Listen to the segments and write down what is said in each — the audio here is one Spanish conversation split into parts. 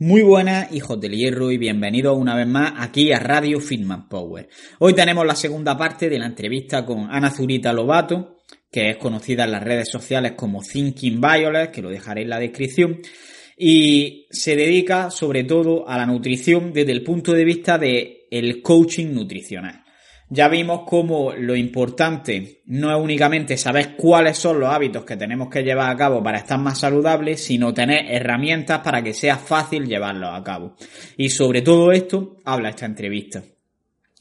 Muy buenas, hijos del hierro, y bienvenidos una vez más aquí a Radio Fitman Power. Hoy tenemos la segunda parte de la entrevista con Ana Zurita Lobato, que es conocida en las redes sociales como Thinking Violet, que lo dejaré en la descripción, y se dedica sobre todo a la nutrición desde el punto de vista de el coaching nutricional. Ya vimos cómo lo importante no es únicamente saber cuáles son los hábitos que tenemos que llevar a cabo para estar más saludables, sino tener herramientas para que sea fácil llevarlos a cabo. Y sobre todo esto habla esta entrevista.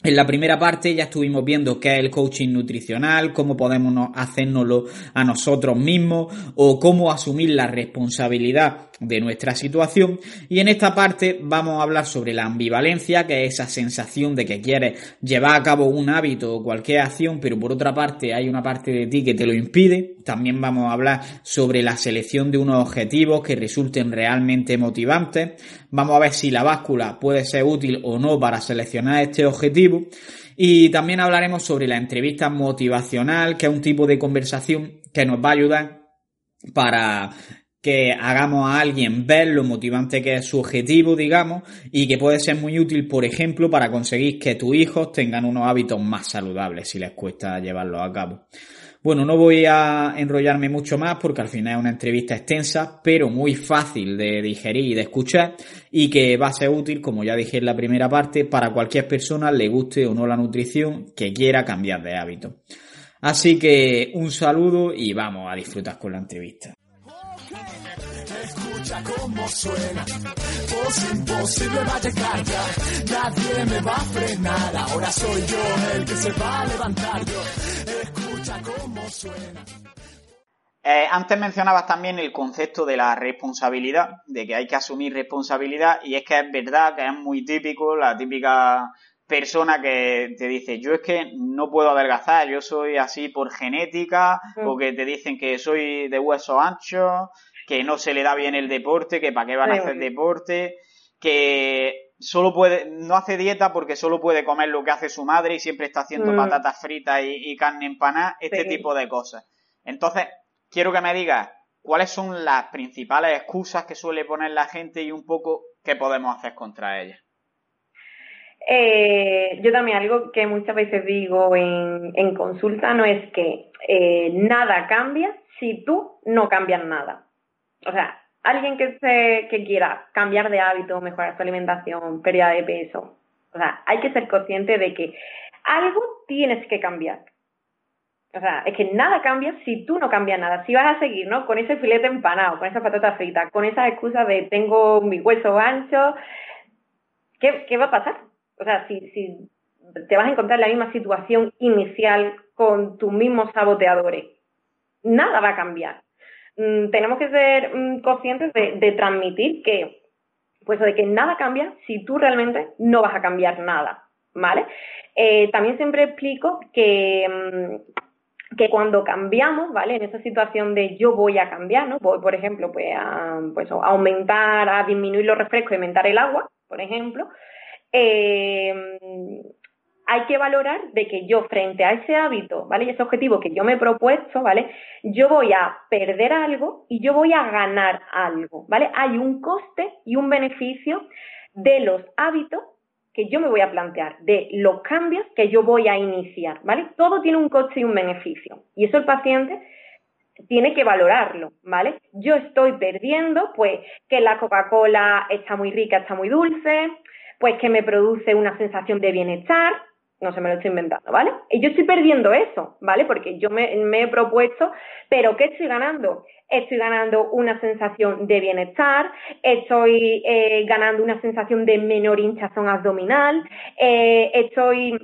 En la primera parte ya estuvimos viendo qué es el coaching nutricional, cómo podemos hacérnoslo a nosotros mismos o cómo asumir la responsabilidad de nuestra situación. Y en esta parte vamos a hablar sobre la ambivalencia, que es esa sensación de que quieres llevar a cabo un hábito o cualquier acción, pero por otra parte hay una parte de ti que te lo impide. También vamos a hablar sobre la selección de unos objetivos que resulten realmente motivantes. Vamos a ver si la báscula puede ser útil o no para seleccionar este objetivo. Y también hablaremos sobre la entrevista motivacional, que es un tipo de conversación que nos va a ayudar para que hagamos a alguien ver lo motivante que es su objetivo, digamos, y que puede ser muy útil, por ejemplo, para conseguir que tus hijos tengan unos hábitos más saludables si les cuesta llevarlos a cabo. Bueno, no voy a enrollarme mucho más porque al final es una entrevista extensa, pero muy fácil de digerir y de escuchar y que va a ser útil, como ya dije en la primera parte, para cualquier persona, le guste o no la nutrición, que quiera cambiar de hábito. Así que un saludo y vamos a disfrutar con la entrevista. Escucha cómo suena, imposible va a llegar ya, nadie me va a frenar, ahora soy yo el que se va a levantar. Eh, antes mencionabas también el concepto de la responsabilidad, de que hay que asumir responsabilidad, y es que es verdad que es muy típico, la típica persona que te dice, yo es que no puedo adelgazar, yo soy así por genética, o que te dicen que soy de hueso ancho, que no se le da bien el deporte, que para qué van a hacer deporte, que solo puede, no hace dieta porque solo puede comer lo que hace su madre y siempre está haciendo mm. patatas fritas y, carne empanada, este tipo de cosas. Entonces, quiero que me digas cuáles son las principales excusas que suele poner la gente y un poco qué podemos hacer contra ellas. Eh, yo también algo que muchas veces digo en, consulta no es que eh, nada cambia si tú no cambias nada. O sea, alguien que, se, que quiera cambiar de hábito, mejorar su alimentación, pérdida de peso, o sea, hay que ser consciente de que algo tienes que cambiar. O sea, es que nada cambia si tú no cambias nada. Si vas a seguir, ¿no? Con ese filete empanado, con esa patata frita, con esa excusa de tengo mi hueso ancho, ¿qué, qué va a pasar? O sea, si, si te vas a encontrar en la misma situación inicial con tus mismos saboteadores, nada va a cambiar. Mm, tenemos que ser mm, conscientes de, transmitir que, pues, de que nada cambia si tú realmente no vas a cambiar nada, ¿vale? Eh, también siempre explico que, mm, que cuando cambiamos, ¿vale? En esa situación de yo voy a cambiar, ¿no? Voy, por ejemplo, pues a, pues, a aumentar, a disminuir los refrescos y aumentar el agua, por ejemplo, eh, hay que valorar de que yo frente a ese hábito, ¿vale? Y ese objetivo que yo me he propuesto, ¿vale? Yo voy a perder algo y yo voy a ganar algo, ¿vale? Hay un coste y un beneficio de los hábitos que yo me voy a plantear, de los cambios que yo voy a iniciar, ¿vale? Todo tiene un coste y un beneficio. Y eso el paciente tiene que valorarlo, ¿vale? Yo estoy perdiendo, pues, que la Coca-Cola está muy rica, está muy dulce, pues que me produce una sensación de bienestar, no se me lo estoy inventando, ¿vale? Y yo estoy perdiendo eso, ¿vale? Porque yo me, he propuesto, pero ¿qué estoy ganando? Estoy ganando una sensación de bienestar, estoy eh, ganando una sensación de menor hinchazón abdominal, eh, estoy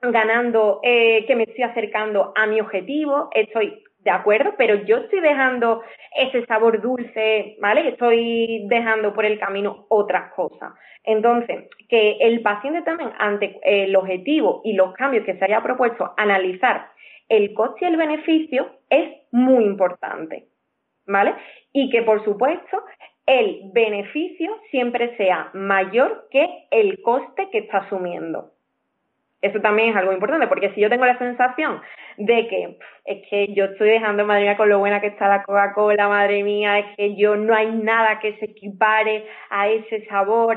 ganando eh, que me estoy acercando a mi objetivo, estoy de acuerdo, pero yo estoy dejando ese sabor dulce, ¿vale? Estoy dejando por el camino otras cosas. Entonces, que el paciente también, ante el objetivo y los cambios que se haya propuesto, analizar el coste y el beneficio es muy importante, ¿vale? Y que, por supuesto, el beneficio siempre sea mayor que el coste que está asumiendo. Eso también es algo importante, porque si yo tengo la sensación de que es que yo estoy dejando, madre mía, con lo buena que está la Coca-Cola, madre mía, es que yo no hay nada que se equipare a ese sabor,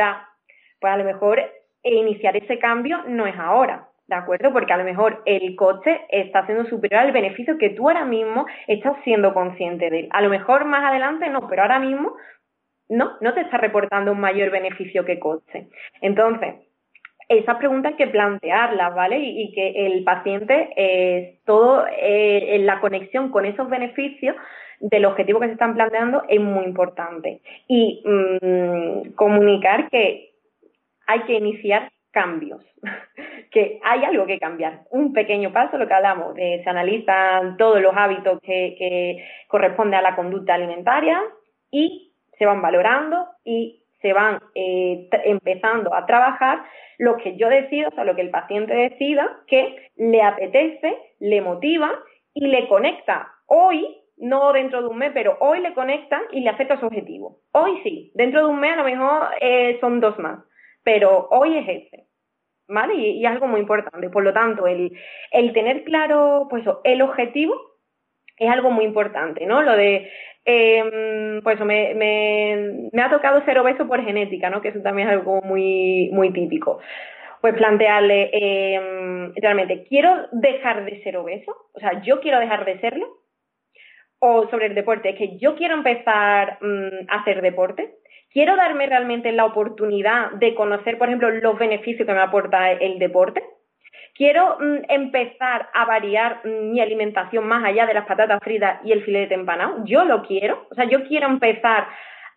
pues a lo mejor iniciar ese cambio no es ahora, ¿de acuerdo? Porque a lo mejor el coste está siendo superior al beneficio que tú ahora mismo estás siendo consciente de él. A lo mejor más adelante no, pero ahora mismo no, no te está reportando un mayor beneficio que coste. Entonces, esas preguntas hay que plantearlas, ¿vale? Y, que el paciente, eh, todo eh, en la conexión con esos beneficios del objetivo que se están planteando es muy importante. Y mm, comunicar que hay que iniciar cambios, que hay algo que cambiar. Un pequeño paso, lo que hablamos, se analizan todos los hábitos que, que corresponden a la conducta alimentaria y se van valorando y se van eh, empezando a trabajar lo que yo decido, o sea, lo que el paciente decida que le apetece, le motiva y le conecta hoy, no dentro de un mes, pero hoy le conecta y le acepta su objetivo. Hoy sí, dentro de un mes a lo mejor eh, son dos más, pero hoy es ese. ¿Vale? Y, es algo muy importante. Por lo tanto, el, el tener claro, pues, el objetivo es algo muy importante, ¿no? Lo de eh, pues me, me, ha tocado ser obeso por genética, ¿no? Que eso también es algo muy, muy típico. Pues plantearle, eh, realmente, ¿quiero dejar de ser obeso? O sea, ¿yo quiero dejar de serlo? O sobre el deporte, es que yo quiero empezar mm, a hacer deporte. ¿Quiero darme realmente la oportunidad de conocer, por ejemplo, los beneficios que me aporta el deporte? Quiero mm, empezar a variar mm, mi alimentación más allá de las patatas fritas y el filete empanado, yo lo quiero, o sea, yo quiero empezar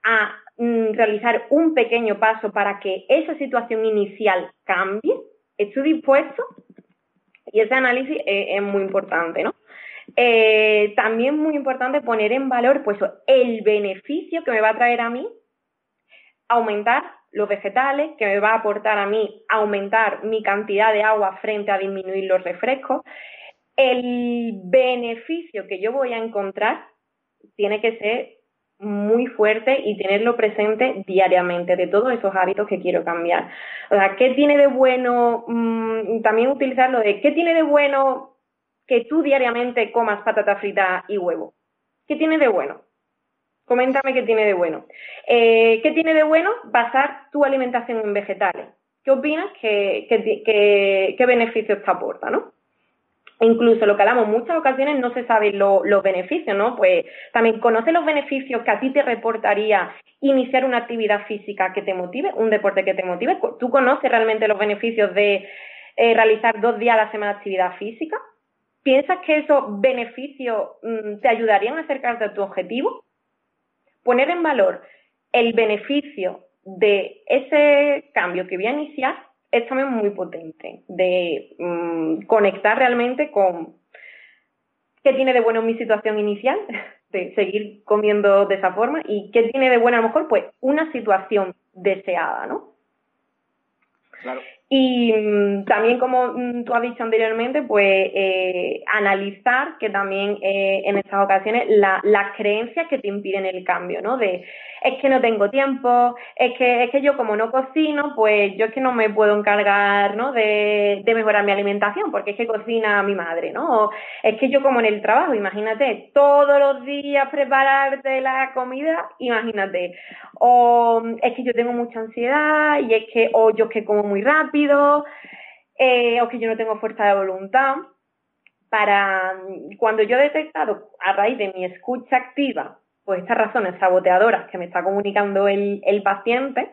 a mm, realizar un pequeño paso para que esa situación inicial cambie, estoy dispuesto y ese análisis es, muy importante, ¿no? Eh, también muy importante poner en valor pues el beneficio que me va a traer a mí aumentar los vegetales, que me va a aportar a mí aumentar mi cantidad de agua frente a disminuir los refrescos. El beneficio que yo voy a encontrar tiene que ser muy fuerte y tenerlo presente diariamente de todos esos hábitos que quiero cambiar. O sea, ¿qué tiene de bueno? Mm, también utilizarlo de ¿qué tiene de bueno que tú diariamente comas patata frita y huevo? ¿Qué tiene de bueno? Coméntame qué tiene de bueno. Eh, ¿Qué tiene de bueno basar tu alimentación en vegetales? ¿Qué opinas? ¿Qué, qué, beneficios te aporta? ¿no? Incluso lo que hablamos, muchas ocasiones no se saben los beneficios, ¿no? Pues también conoce los beneficios que a ti te reportaría iniciar una actividad física que te motive, un deporte que te motive. ¿Tú conoces realmente los beneficios de eh, realizar dos días a la semana actividad física? ¿Piensas que esos beneficios mm, te ayudarían a acercarte a tu objetivo? Poner en valor el beneficio de ese cambio que voy a iniciar es también muy potente, de mm, conectar realmente con qué tiene de bueno mi situación inicial, de seguir comiendo de esa forma, y qué tiene de bueno a lo mejor, pues, una situación deseada, ¿no? Claro. Y mm, también, como mm, tú has dicho anteriormente, pues eh, analizar que también eh, en estas ocasiones las creencias que te impiden el cambio, ¿no? De es que no tengo tiempo, es que, es que yo como no cocino, pues yo es que no me puedo encargar, ¿no? De, de mejorar mi alimentación, porque es que cocina mi madre, ¿no? Es que yo como en el trabajo, imagínate, todos los días prepararte la comida, imagínate. O es que yo tengo mucha ansiedad y es que, o yo es que como muy rápido eh, o que yo no tengo fuerza de voluntad. Para cuando yo he detectado a raíz de mi escucha activa, pues estas razones saboteadoras que me está comunicando el, el paciente,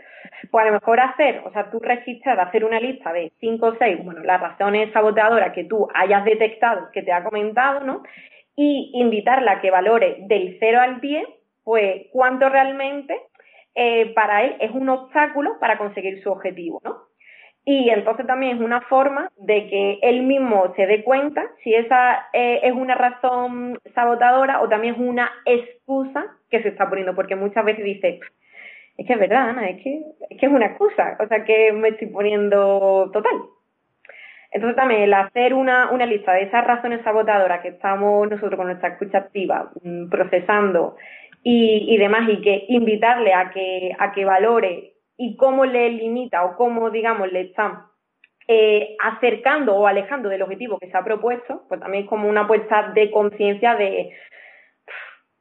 pues a lo mejor hacer, o sea, tú registrar, hacer una lista de cinco o seis, bueno, las razones saboteadoras que tú hayas detectado, que te ha comentado, ¿no? Y invitarla a que valore del 0 al 10, pues cuánto realmente eh, para él es un obstáculo para conseguir su objetivo, ¿no? Y entonces también es una forma de que él mismo se dé cuenta si esa eh, es una razón sabotadora o también es una excusa que se está poniendo, porque muchas veces dice, es que es verdad, Ana, es que, es una excusa, o sea que me estoy poniendo total. Entonces también el hacer una, una lista de esas razones sabotadoras que estamos nosotros con nuestra escucha activa mm, procesando y, y demás, y que invitarle a que, a que valore y cómo le limita o cómo, digamos, le está eh, acercando o alejando del objetivo que se ha propuesto, pues también es como una puesta de conciencia de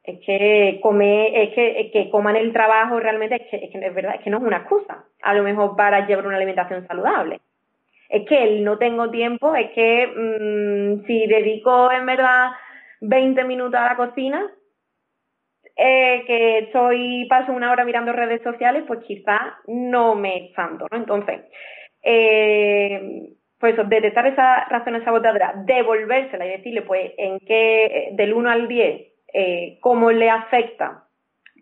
es que comer, es que, que coman el trabajo realmente es que, es que es verdad, es que no es una excusa, a lo mejor para llevar una alimentación saludable. Es que el no tengo tiempo, es que mm, si dedico en verdad 20 minutos a la cocina, eh, que estoy, paso una hora mirando redes sociales, pues quizás no me tanto, ¿no? Entonces, eh, pues eso, detectar esas razones sabotadoras, devolvérsela y decirle, pues, en qué, del 1 al 10, eh, cómo le afecta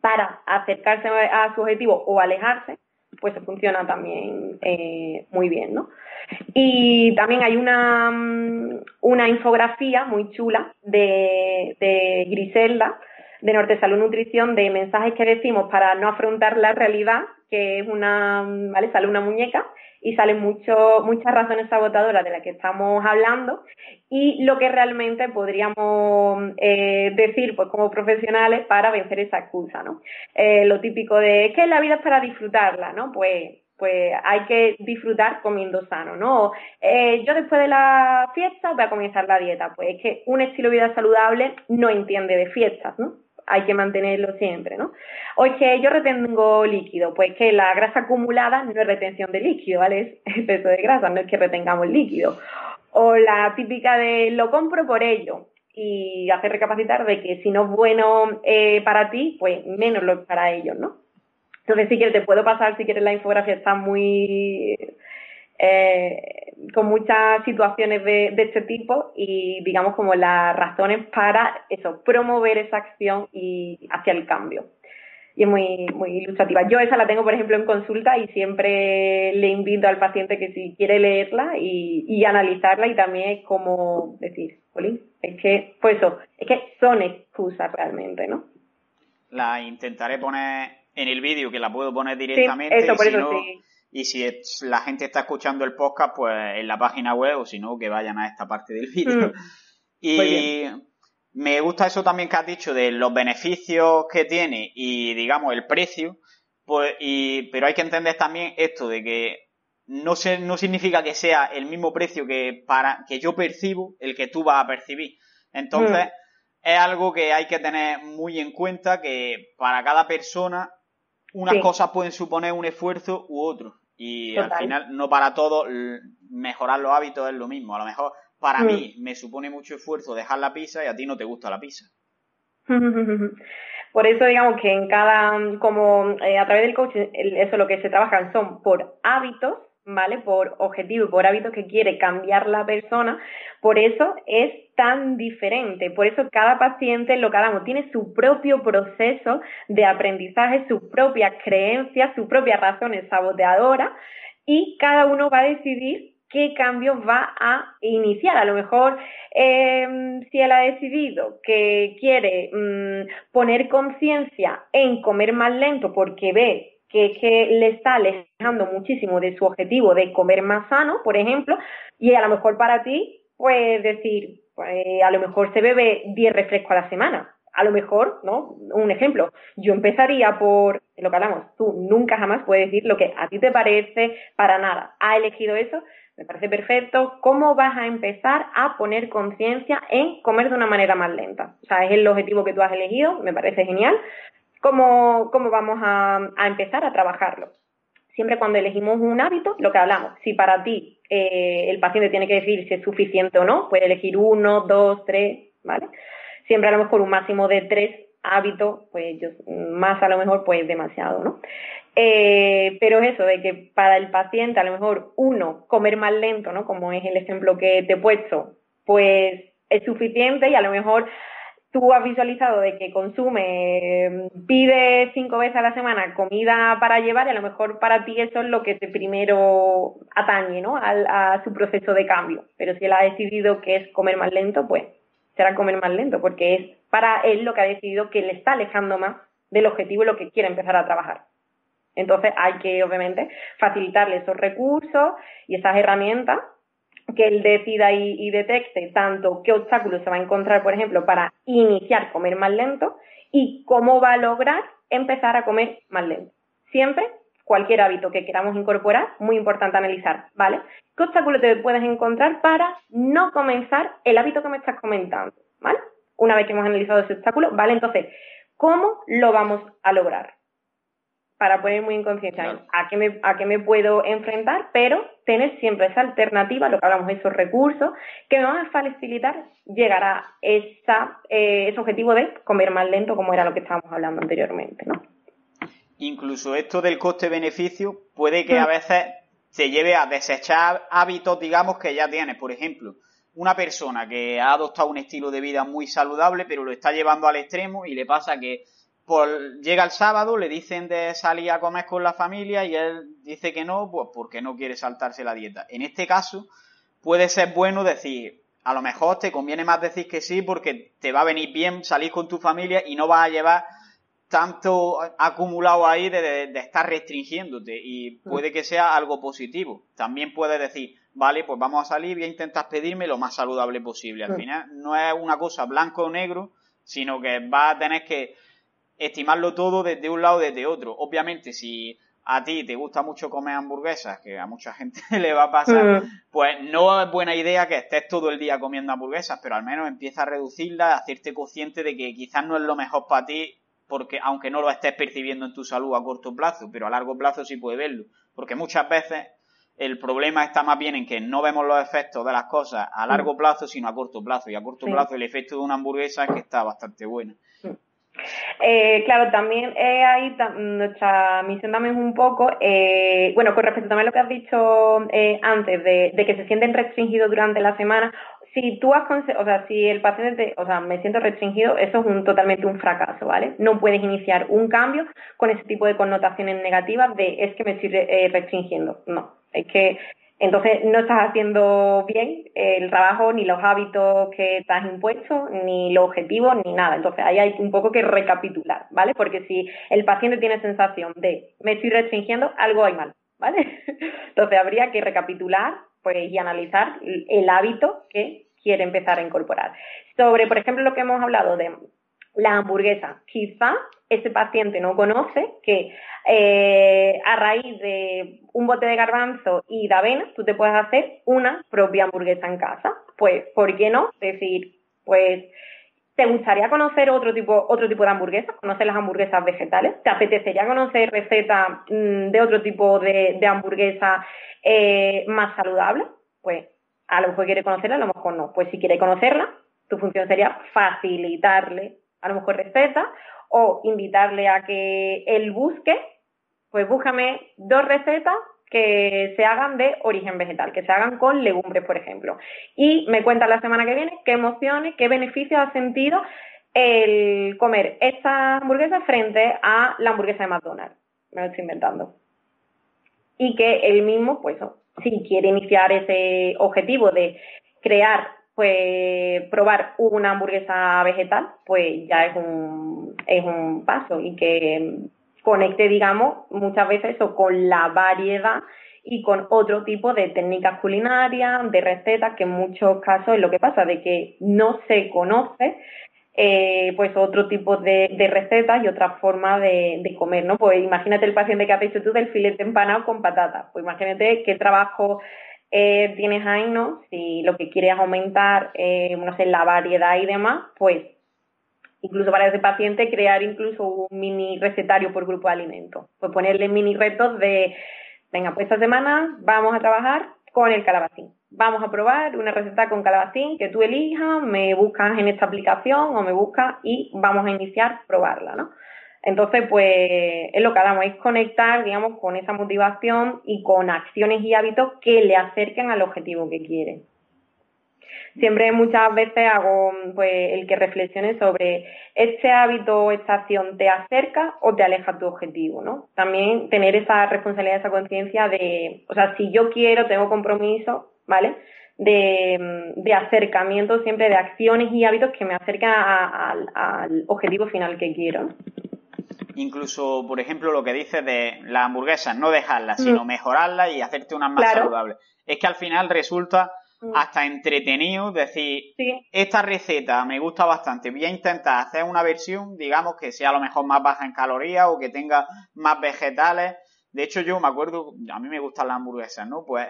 para acercarse a su objetivo o alejarse, pues funciona también eh, muy bien, ¿no? Y también hay una, mm, una infografía muy chula de, de Griselda, de Norte Salud Nutrición de mensajes que decimos para no afrontar la realidad, que es una, ¿vale? Sale una muñeca y salen mucho, muchas razones sabotadoras de las que estamos hablando y lo que realmente podríamos eh, decir pues como profesionales para vencer esa excusa, ¿no? Eh, lo típico de que la vida es para disfrutarla, ¿no? Pues pues hay que disfrutar comiendo sano, ¿no? Eh, yo después de la fiesta voy a comenzar la dieta, pues es que un estilo de vida saludable no entiende de fiestas, ¿no? Hay que mantenerlo siempre, ¿no? O es que yo retengo líquido, pues que la grasa acumulada no es retención de líquido, ¿vale? Es exceso de grasa, no es que retengamos líquido. O la típica de lo compro por ello y hacer recapacitar de que si no es bueno eh, para ti, pues menos lo es para ellos, ¿no? Entonces, si quieres, te puedo pasar, si quieres, la infografía está muy eh, con muchas situaciones de, este tipo y digamos como las razones para eso, promover esa acción y hacia el cambio. Y es muy, muy ilustrativa. Yo esa la tengo, por ejemplo, en consulta y siempre le invito al paciente que si quiere leerla y, analizarla y también es como decir, Jolín, es que, pues eso, es que son excusas realmente, ¿no? La intentaré poner en el vídeo, que la puedo poner directamente. eso, por eso sí y si la gente está escuchando el podcast, pues en la página web, o si no, que vayan a esta parte del vídeo. Mm. Y me gusta eso también que has dicho de los beneficios que tiene y, digamos, el precio. Pues, y, pero hay que entender también esto de que no, se, no significa que sea el mismo precio que, para, que yo percibo el que tú vas a percibir. Entonces, mm. es algo que hay que tener muy en cuenta que para cada persona unas cosas pueden suponer un esfuerzo u otro. Y al final, no para todos, mejorar los hábitos es lo mismo. A lo mejor para mm. mí me supone mucho esfuerzo dejar la pizza y a ti no te gusta la pizza. Por eso digamos que en cada, como eh, a través del coaching, eso lo que se trabajan son por hábitos ¿vale? Por objetivo y por hábitos que quiere cambiar la persona, por eso es tan diferente, por eso cada paciente, lo que hablamos, tiene su propio proceso de aprendizaje, sus propias creencias, sus propias razones saboteadoras y cada uno va a decidir qué cambios va a iniciar. A lo mejor, em, si él ha decidido que quiere mm, poner conciencia en comer más lento porque ve que que le está alejando muchísimo de su objetivo de comer más sano, por ejemplo, y a lo mejor para ti, pues decir, pues, a lo mejor se bebe 10 refrescos a la semana. A lo mejor, ¿no? Un ejemplo, yo empezaría por lo que hablamos, tú nunca jamás puedes decir lo que a ti te parece para nada. Ha elegido eso, me parece perfecto. ¿Cómo vas a empezar a poner conciencia en comer de una manera más lenta? O sea, es el objetivo que tú has elegido, me parece genial, ¿Cómo, cómo vamos a, empezar a trabajarlo? Siempre cuando elegimos un hábito, lo que hablamos, si para ti eh, el paciente tiene que decir si es suficiente o no, puede elegir uno, dos, tres, ¿vale? Siempre a lo mejor un máximo de tres hábito, pues yo, más a lo mejor, pues demasiado, ¿no? Eh, pero es eso, de que para el paciente, a lo mejor, uno, comer más lento, ¿no? Como es el ejemplo que te he puesto, pues es suficiente y a lo mejor tú has visualizado de que consume, pide cinco veces a la semana comida para llevar y a lo mejor para ti eso es lo que te primero atañe, ¿no? A, su proceso de cambio. Pero si él ha decidido que es comer más lento, pues será comer más lento, porque es para él lo que ha decidido que le está alejando más del objetivo y lo que quiere empezar a trabajar. Entonces hay que, obviamente, facilitarle esos recursos y esas herramientas que él decida y, detecte tanto qué obstáculos se va a encontrar, por ejemplo, para iniciar comer más lento y cómo va a lograr empezar a comer más lento. Siempre, cualquier hábito que queramos incorporar, muy importante analizar, ¿vale? ¿Qué obstáculos te puedes encontrar para no comenzar el hábito que me estás comentando, ¿vale? Una vez que hemos analizado ese obstáculo, ¿vale? Entonces, ¿cómo lo vamos a lograr? Para poner muy en conciencia a qué me a qué me puedo enfrentar, pero tener siempre esa alternativa, lo que hablamos, esos recursos que me van a facilitar llegar a esa, eh, ese objetivo de comer más lento, como era lo que estábamos hablando anteriormente, ¿no? Incluso esto del coste-beneficio puede que a mm. veces se lleve a desechar hábitos, digamos, que ya tienes. Por ejemplo, una persona que ha adoptado un estilo de vida muy saludable, pero lo está llevando al extremo y le pasa que llega el sábado, le dicen de salir a comer con la familia y él dice que no, pues porque no quiere saltarse la dieta. En este caso, puede ser bueno decir, a lo mejor te conviene más decir que sí porque te va a venir bien salir con tu familia y no vas a llevar tanto acumulado ahí de, estar restringiéndote y puede que sea algo positivo. También puedes decir, vale, pues vamos a salir, voy a intentar pedirme lo más saludable posible. Al final no es una cosa blanco o negro, sino que vas a tener que estimarlo todo desde un lado desde otro. Obviamente, si a ti te gusta mucho comer hamburguesas, que a mucha gente le va a pasar, mm. pues no es buena idea que estés todo el día comiendo hamburguesas, pero al menos empieza a reducirla, a hacerte consciente de que quizás no es lo mejor para ti, porque aunque no lo estés percibiendo en tu salud a corto plazo, pero a largo plazo sí puede verlo. Porque muchas veces el problema está más bien en que no vemos los efectos de las cosas a largo mm. plazo, sino a corto plazo. Y a corto plazo el efecto de una hamburguesa es que está bastante bueno. Eh, claro, también eh, ahí nuestra misión también un poco, eh, bueno, con respecto a lo que has dicho eh, antes, de, que se sienten restringidos durante la semana, si tú has, o sea, si el paciente, o sea, me siento restringido, eso es un, totalmente un fracaso, ¿vale? No puedes iniciar un cambio con ese tipo de connotaciones negativas de es que me estoy restringiendo. No, es que entonces no estás haciendo bien el trabajo, ni los hábitos que te has impuesto, ni los objetivos, ni nada. Entonces ahí hay un poco que recapitular, ¿vale? Porque si el paciente tiene sensación de me estoy restringiendo, algo hay mal, ¿vale? Entonces habría que recapitular pues, y analizar el hábito que quiere empezar a incorporar. Sobre, por ejemplo, lo que hemos hablado de la hamburguesa. Quizá ese paciente no conoce que eh, a raíz de un bote de garbanzo y de avena, tú te puedes hacer una propia hamburguesa en casa. Pues, ¿por qué no? Es decir, pues, ¿te gustaría conocer otro tipo, otro tipo de hamburguesas? ¿Conocer las hamburguesas vegetales? ¿Te apetecería conocer recetas mm, de otro tipo de, hamburguesa eh, más saludable? Pues, a lo mejor quiere conocerla, a lo mejor no. Pues si quiere conocerla, tu función sería facilitarle a lo mejor recetas o invitarle a que él busque, pues búscame dos recetas que se hagan de origen vegetal, que se hagan con legumbres, por ejemplo. Y me cuenta la semana que viene qué emociones, qué beneficios ha sentido el comer esta hamburguesa frente a la hamburguesa de McDonald's. Me lo estoy inventando. Y que él mismo, pues, si quiere iniciar ese objetivo de crear pues probar una hamburguesa vegetal, pues ya es un, es un paso y que conecte, digamos, muchas veces eso con la variedad y con otro tipo de técnicas culinarias, de recetas, que en muchos casos es lo que pasa, de que no se conoce eh, pues otro tipo de, recetas y otra forma de, de, comer, ¿no? Pues imagínate el paciente que has hecho tú del filete empanado con patata, pues imagínate qué trabajo eh, tienes ahí, ¿no? Si lo que quieres aumentar, eh, no sé, la variedad y demás, pues incluso para ese paciente crear incluso un mini recetario por grupo de alimentos. Pues ponerle mini retos de, venga, pues esta semana vamos a trabajar con el calabacín. vamos a probar una receta con calabacín que tú elijas, me buscas en esta aplicación o me buscas y vamos a iniciar probarla, ¿no? Entonces, pues es lo que hagamos, es conectar, digamos, con esa motivación y con acciones y hábitos que le acerquen al objetivo que quieren. Siempre muchas veces hago pues el que reflexione sobre este hábito o esta acción te acerca o te aleja tu objetivo, ¿no? También tener esa responsabilidad, esa conciencia de, o sea, si yo quiero, tengo compromiso, ¿vale? De, acercamiento siempre de acciones y hábitos que me acerquen al objetivo final que quiero. Incluso, por ejemplo, lo que dices de las hamburguesas, no dejarlas, sino mm. mejorarlas y hacerte unas más saludables. Es que al final resulta mm. hasta entretenido decir, esta receta me gusta bastante, voy a intentar hacer una versión, digamos, que sea a lo mejor más baja en calorías o que tenga más vegetales. De hecho, yo me acuerdo, a mí me gustan las hamburguesas, ¿no? Pues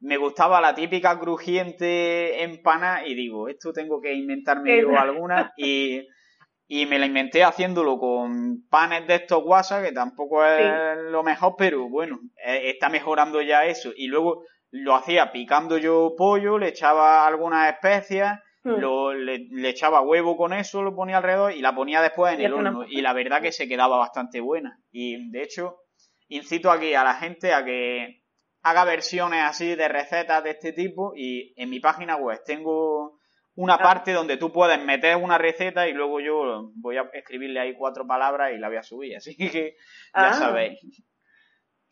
me gustaba la típica crujiente empana y digo, esto tengo que inventarme yo alguna y y me la inventé haciéndolo con panes de estos guasa, que tampoco es lo mejor, pero bueno, eh, está mejorando ya eso. Y luego lo hacía picando yo pollo, le echaba algunas especias, hmm. lo, le, echaba huevo con eso, lo ponía alrededor y la ponía después en el horno. Y la verdad que se quedaba bastante buena. Y de hecho, incito aquí a la gente a que haga versiones así de recetas de este tipo y en mi página web tengo una parte donde tú puedes meter una receta y luego yo voy a escribirle ahí cuatro palabras y la voy a subir. Así que ya ah. sabéis.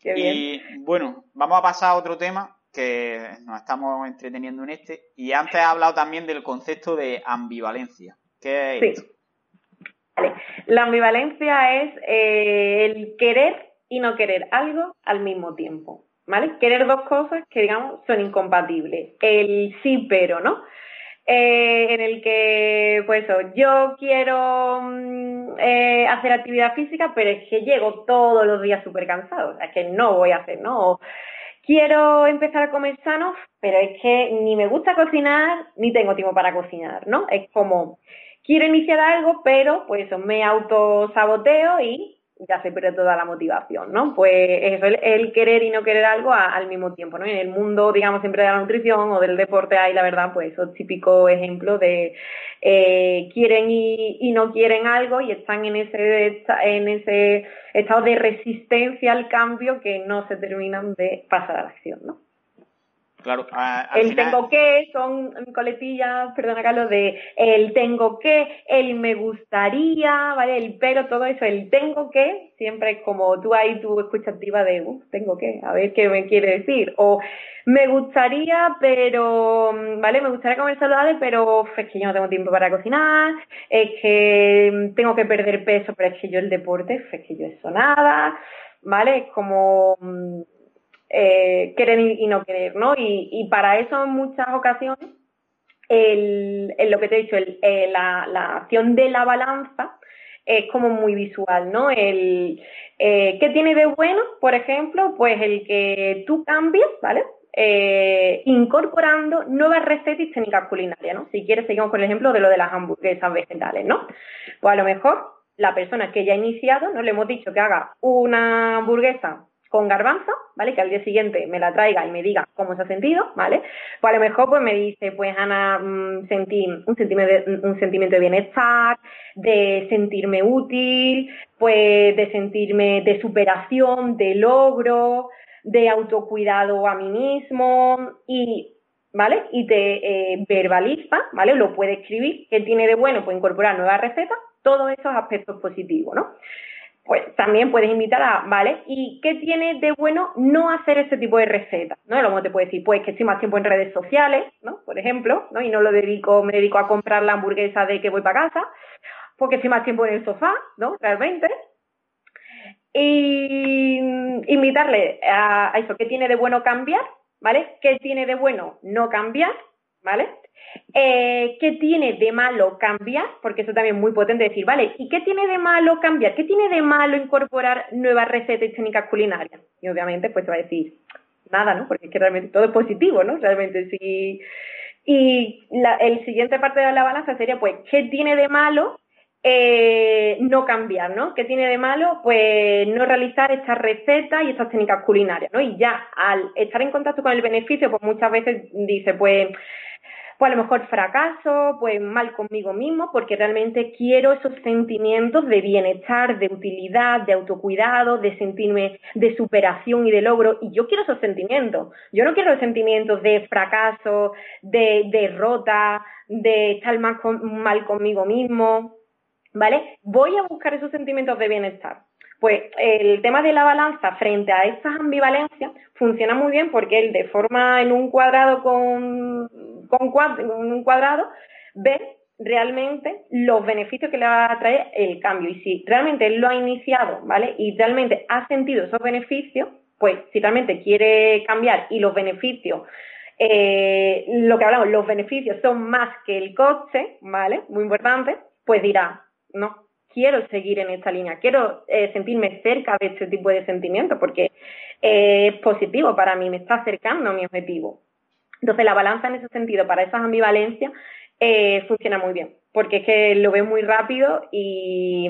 y bueno, vamos a pasar a otro tema que nos estamos entreteniendo en este. Y antes he hablado también del concepto de ambivalencia. ¿Qué es sí. Vale. La ambivalencia es eh, el querer y no querer algo al mismo tiempo. ¿Vale? Querer dos cosas que, digamos, son incompatibles. El sí, pero, ¿no? Eh, en el que, pues yo quiero mm, eh, hacer actividad física, pero es que llego todos los días súper cansado, o sea, que no voy a hacer, ¿no? quiero empezar a comer sano, pero es que ni me gusta cocinar, ni tengo tiempo para cocinar, ¿no? Es como, quiero iniciar algo, pero pues me autosaboteo y ya se pierde toda la motivación, ¿no? Pues eso, el, querer y no querer algo al mismo tiempo, ¿no? En el mundo, digamos, siempre de la nutrición o del deporte hay, la verdad, pues esos típicos ejemplos de eh, quieren y, y, no quieren algo y están en ese, en ese estado de resistencia al cambio que no se terminan de pasar a la acción, ¿no? Claro, el tengo que son coletillas, perdona Carlos, de el tengo que, el me gustaría, ¿vale? El pero, todo eso, el tengo que, siempre es como tú ahí tu escucha activa de, uff, tengo que, a ver qué me quiere decir. O me gustaría, pero, ¿vale? Me gustaría comer saludable, pero es que yo no tengo tiempo para cocinar, es que tengo que perder peso, pero es que yo el deporte, es que yo eso nada, ¿vale? Es como eh, querer y, no querer, ¿no? Y, para eso en muchas ocasiones, el, lo que te he dicho, eh, la, acción de la balanza es como muy visual, ¿no? El, eh, ¿Qué tiene de bueno, por ejemplo? Pues el que tú cambies, ¿vale? Eh, incorporando nuevas recetas y técnicas culinarias, ¿no? Si quieres, seguimos con el ejemplo de lo de las hamburguesas vegetales, ¿no? Pues a lo mejor la persona que ya ha iniciado, ¿no? Le hemos dicho que haga una hamburguesa con garbanzo, ¿vale? Que al día siguiente me la traiga y me diga cómo se ha sentido, ¿vale? Pues a lo mejor pues me dice, pues Ana, mm, sentí un sentimiento, de, un sentimiento de bienestar, de sentirme útil, pues de sentirme de superación, de logro, de autocuidado a mí mismo y ¿vale? Y te eh, verbaliza, ¿vale? Lo puede escribir, ¿qué tiene de bueno? Pues incorporar nuevas recetas, todos esos aspectos positivos, ¿no? Pues también puedes invitar a, ¿vale? ¿Y qué tiene de bueno no hacer este tipo de recetas? ¿No? Luego te puede decir, pues que estoy más tiempo en redes sociales, ¿no? Por ejemplo, ¿no? Y no lo dedico, me dedico a comprar la hamburguesa de que voy para casa, porque estoy más tiempo en el sofá, ¿no? Realmente. Y invitarle a eso, ¿qué tiene de bueno cambiar? ¿Vale? ¿Qué tiene de bueno no cambiar? ¿Vale? Eh, ¿Qué tiene de malo cambiar? Porque eso también es muy potente decir, vale, ¿y qué tiene de malo cambiar? ¿Qué tiene de malo incorporar nuevas recetas y técnicas culinarias? Y obviamente, pues te va a decir, nada, ¿no? Porque es que realmente todo es positivo, ¿no? Realmente sí. Y la el siguiente parte de la balanza sería, pues, ¿qué tiene de malo eh, no cambiar, ¿no? ¿Qué tiene de malo? Pues no realizar estas recetas y estas técnicas culinarias, ¿no? Y ya al estar en contacto con el beneficio, pues muchas veces dice, pues, pues a lo mejor fracaso, pues mal conmigo mismo, porque realmente quiero esos sentimientos de bienestar, de utilidad, de autocuidado, de sentirme de superación y de logro, y yo quiero esos sentimientos. Yo no quiero los sentimientos de fracaso, de derrota, de estar mal, mal conmigo mismo. ¿vale? Voy a buscar esos sentimientos de bienestar. Pues el tema de la balanza frente a estas ambivalencias funciona muy bien porque él de forma en un cuadrado con, con, un cuadrado ve realmente los beneficios que le va a traer el cambio. Y si realmente él lo ha iniciado, ¿vale? Y realmente ha sentido esos beneficios, pues si realmente quiere cambiar y los beneficios, eh, lo que hablamos, los beneficios son más que el coste, ¿vale? Muy importante, pues dirá, no, quiero seguir en esta línea, quiero eh, sentirme cerca de este tipo de sentimientos porque eh, es positivo para mí, me está acercando a mi objetivo. Entonces la balanza en ese sentido para esas ambivalencias eh, funciona muy bien, porque es que lo veo muy rápido y,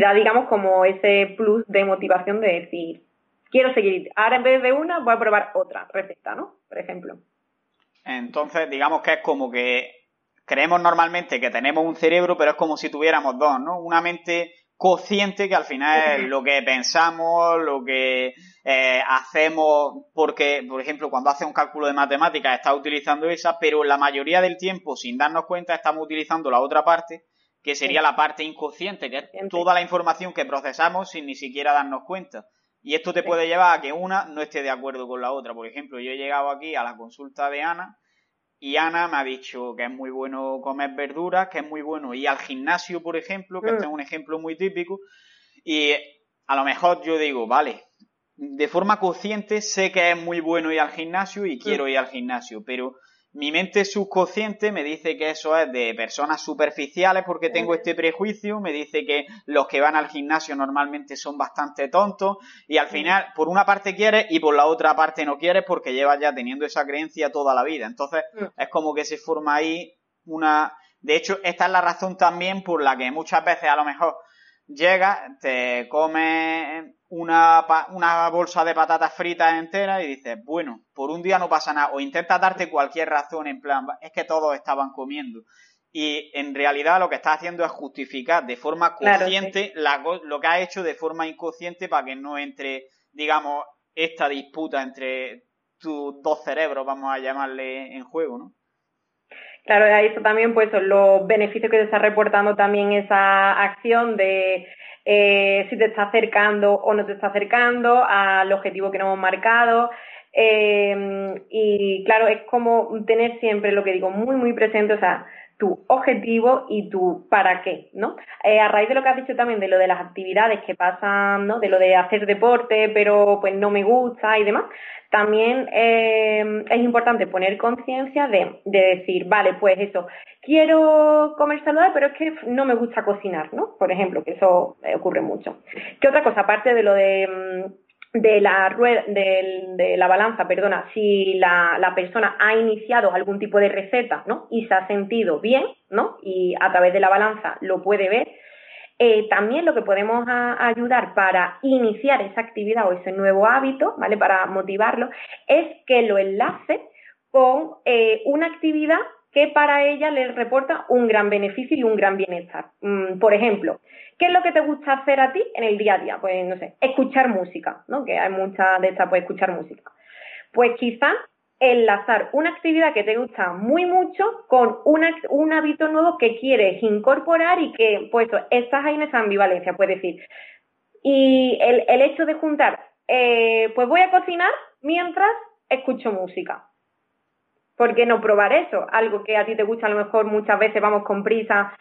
da, digamos, como ese plus de motivación de decir, quiero seguir, ahora en vez de una voy a probar otra receta, ¿no? Por ejemplo. Entonces, digamos que es como que creemos normalmente que tenemos un cerebro, pero es como si tuviéramos dos, ¿no? Una mente consciente que al final es lo que pensamos, lo que eh, hacemos, porque, por ejemplo, cuando hace un cálculo de matemáticas está utilizando esa, pero la mayoría del tiempo, sin darnos cuenta, estamos utilizando la otra parte, que sería la parte inconsciente, que es toda la información que procesamos sin ni siquiera darnos cuenta. Y esto te puede llevar a que una no esté de acuerdo con la otra. Por ejemplo, yo he llegado aquí a la consulta de Ana y Ana me ha dicho que es muy bueno comer verduras, que es muy bueno ir al gimnasio, por ejemplo, que este es un ejemplo muy típico. Y a lo mejor yo digo, vale, de forma consciente sé que es muy bueno ir al gimnasio y quiero ir al gimnasio, pero mi mente subconsciente me dice que eso es de personas superficiales porque tengo este prejuicio, me dice que los que van al gimnasio normalmente son bastante tontos y al final por una parte quieres y por la otra parte no quieres porque llevas ya teniendo esa creencia toda la vida. Entonces es como que se forma ahí una... De hecho, esta es la razón también por la que muchas veces a lo mejor llegas, te comes una, una bolsa de patatas fritas entera y dices, bueno, por un día no pasa nada. O intentas darte cualquier razón en plan, es que todos estaban comiendo. Y en realidad lo que estás haciendo es justificar de forma consciente lo que has hecho de forma inconsciente para que no entre, digamos, esta disputa entre tus dos cerebros, vamos a llamarle, en juego, ¿no? Claro, eso también, pues, los beneficios que te está reportando también esa acción de eh, si te está acercando o no te está acercando al objetivo que nos hemos marcado. Eh, y claro, es como tener siempre lo que digo muy, muy presente, o sea, tu objetivo y tu para qué, ¿no? Eh, a raíz de lo que has dicho también de lo de las actividades que pasan, ¿no? De lo de hacer deporte, pero pues no me gusta y demás, también eh, es importante poner conciencia de, de, decir, vale, pues eso, quiero comer saludable, pero es que no me gusta cocinar, ¿no? Por ejemplo, que eso ocurre mucho. ¿Qué otra cosa? Aparte de lo de mm, de la rueda, de, la balanza, perdona, si la, persona ha iniciado algún tipo de receta, ¿no? Y se ha sentido bien, ¿no? Y a través de la balanza lo puede ver. Eh, también lo que podemos ayudar para iniciar esa actividad o ese nuevo hábito, ¿vale? Para motivarlo, es que lo enlace con eh, una actividad que para ella le reporta un gran beneficio y un gran bienestar. Mm, por ejemplo, ¿qué es lo que te gusta hacer a ti en el día a día? Pues no sé, escuchar música, ¿no? Que hay muchas de estas, pues escuchar música. Pues quizás enlazar una actividad que te gusta muy mucho con un hábito nuevo que quieres incorporar y que, pues, estás ahí en esa ambivalencia, puedes decir. Y el, hecho de juntar, eh, pues voy a cocinar mientras escucho música. ¿Por qué no probar eso? Algo que a ti te gusta, a lo mejor muchas veces vamos con prisa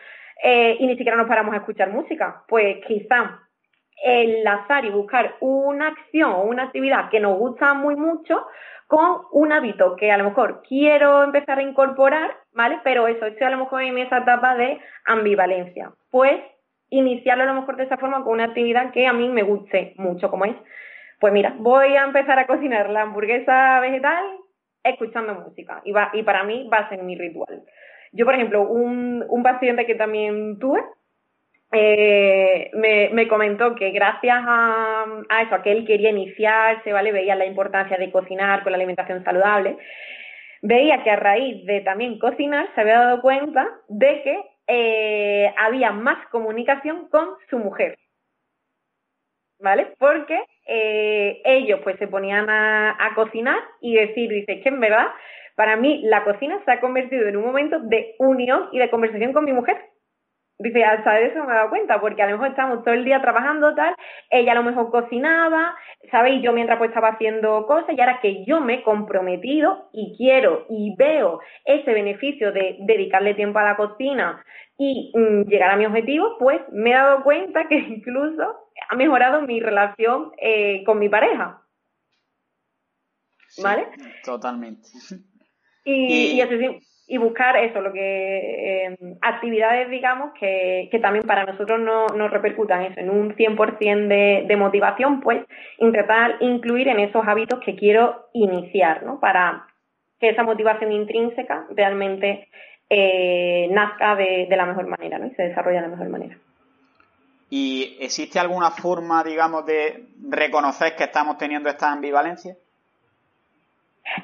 eh, y ni siquiera nos paramos a escuchar música. Pues quizá enlazar y buscar una acción o una actividad que nos gusta muy mucho con un hábito que a lo mejor quiero empezar a incorporar, ¿vale? Pero eso, estoy a lo mejor en esa etapa de ambivalencia. Pues iniciarlo a lo mejor de esa forma con una actividad que a mí me guste mucho, como es, pues mira, voy a empezar a cocinar la hamburguesa vegetal escuchando música y, para mí va a ser mi ritual. Yo, por ejemplo, un, paciente que también tuve, eh, me, me, comentó que gracias a, a, eso, a que él quería iniciarse, ¿vale? Veía la importancia de cocinar con la alimentación saludable, veía que a raíz de también cocinar se había dado cuenta de que eh, había más comunicación con su mujer. ¿Vale? Porque eh, ellos pues se ponían a, cocinar y decir, dice, que en verdad, para mí la cocina se ha convertido en un momento de unión y de conversación con mi mujer. Dice, hasta de eso me he dado cuenta, porque a lo mejor estamos todo el día trabajando tal, ella a lo mejor cocinaba, ¿sabéis? Yo mientras pues estaba haciendo cosas y ahora que yo me he comprometido y quiero y veo ese beneficio de dedicarle tiempo a la cocina y mm, llegar a mi objetivo, pues me he dado cuenta que incluso ha mejorado mi relación eh, con mi pareja. ¿Vale? totalmente. Y, y, y y buscar eso, lo que eh, actividades, digamos, que, que, también para nosotros no, nos repercutan eso, en un 100% de, de motivación, pues intentar incluir en esos hábitos que quiero iniciar, ¿no? Para que esa motivación intrínseca realmente eh, nazca de, de, la mejor manera, ¿no? Y se desarrolle de la mejor manera. ¿Y existe alguna forma, digamos, de reconocer que estamos teniendo esta ambivalencia?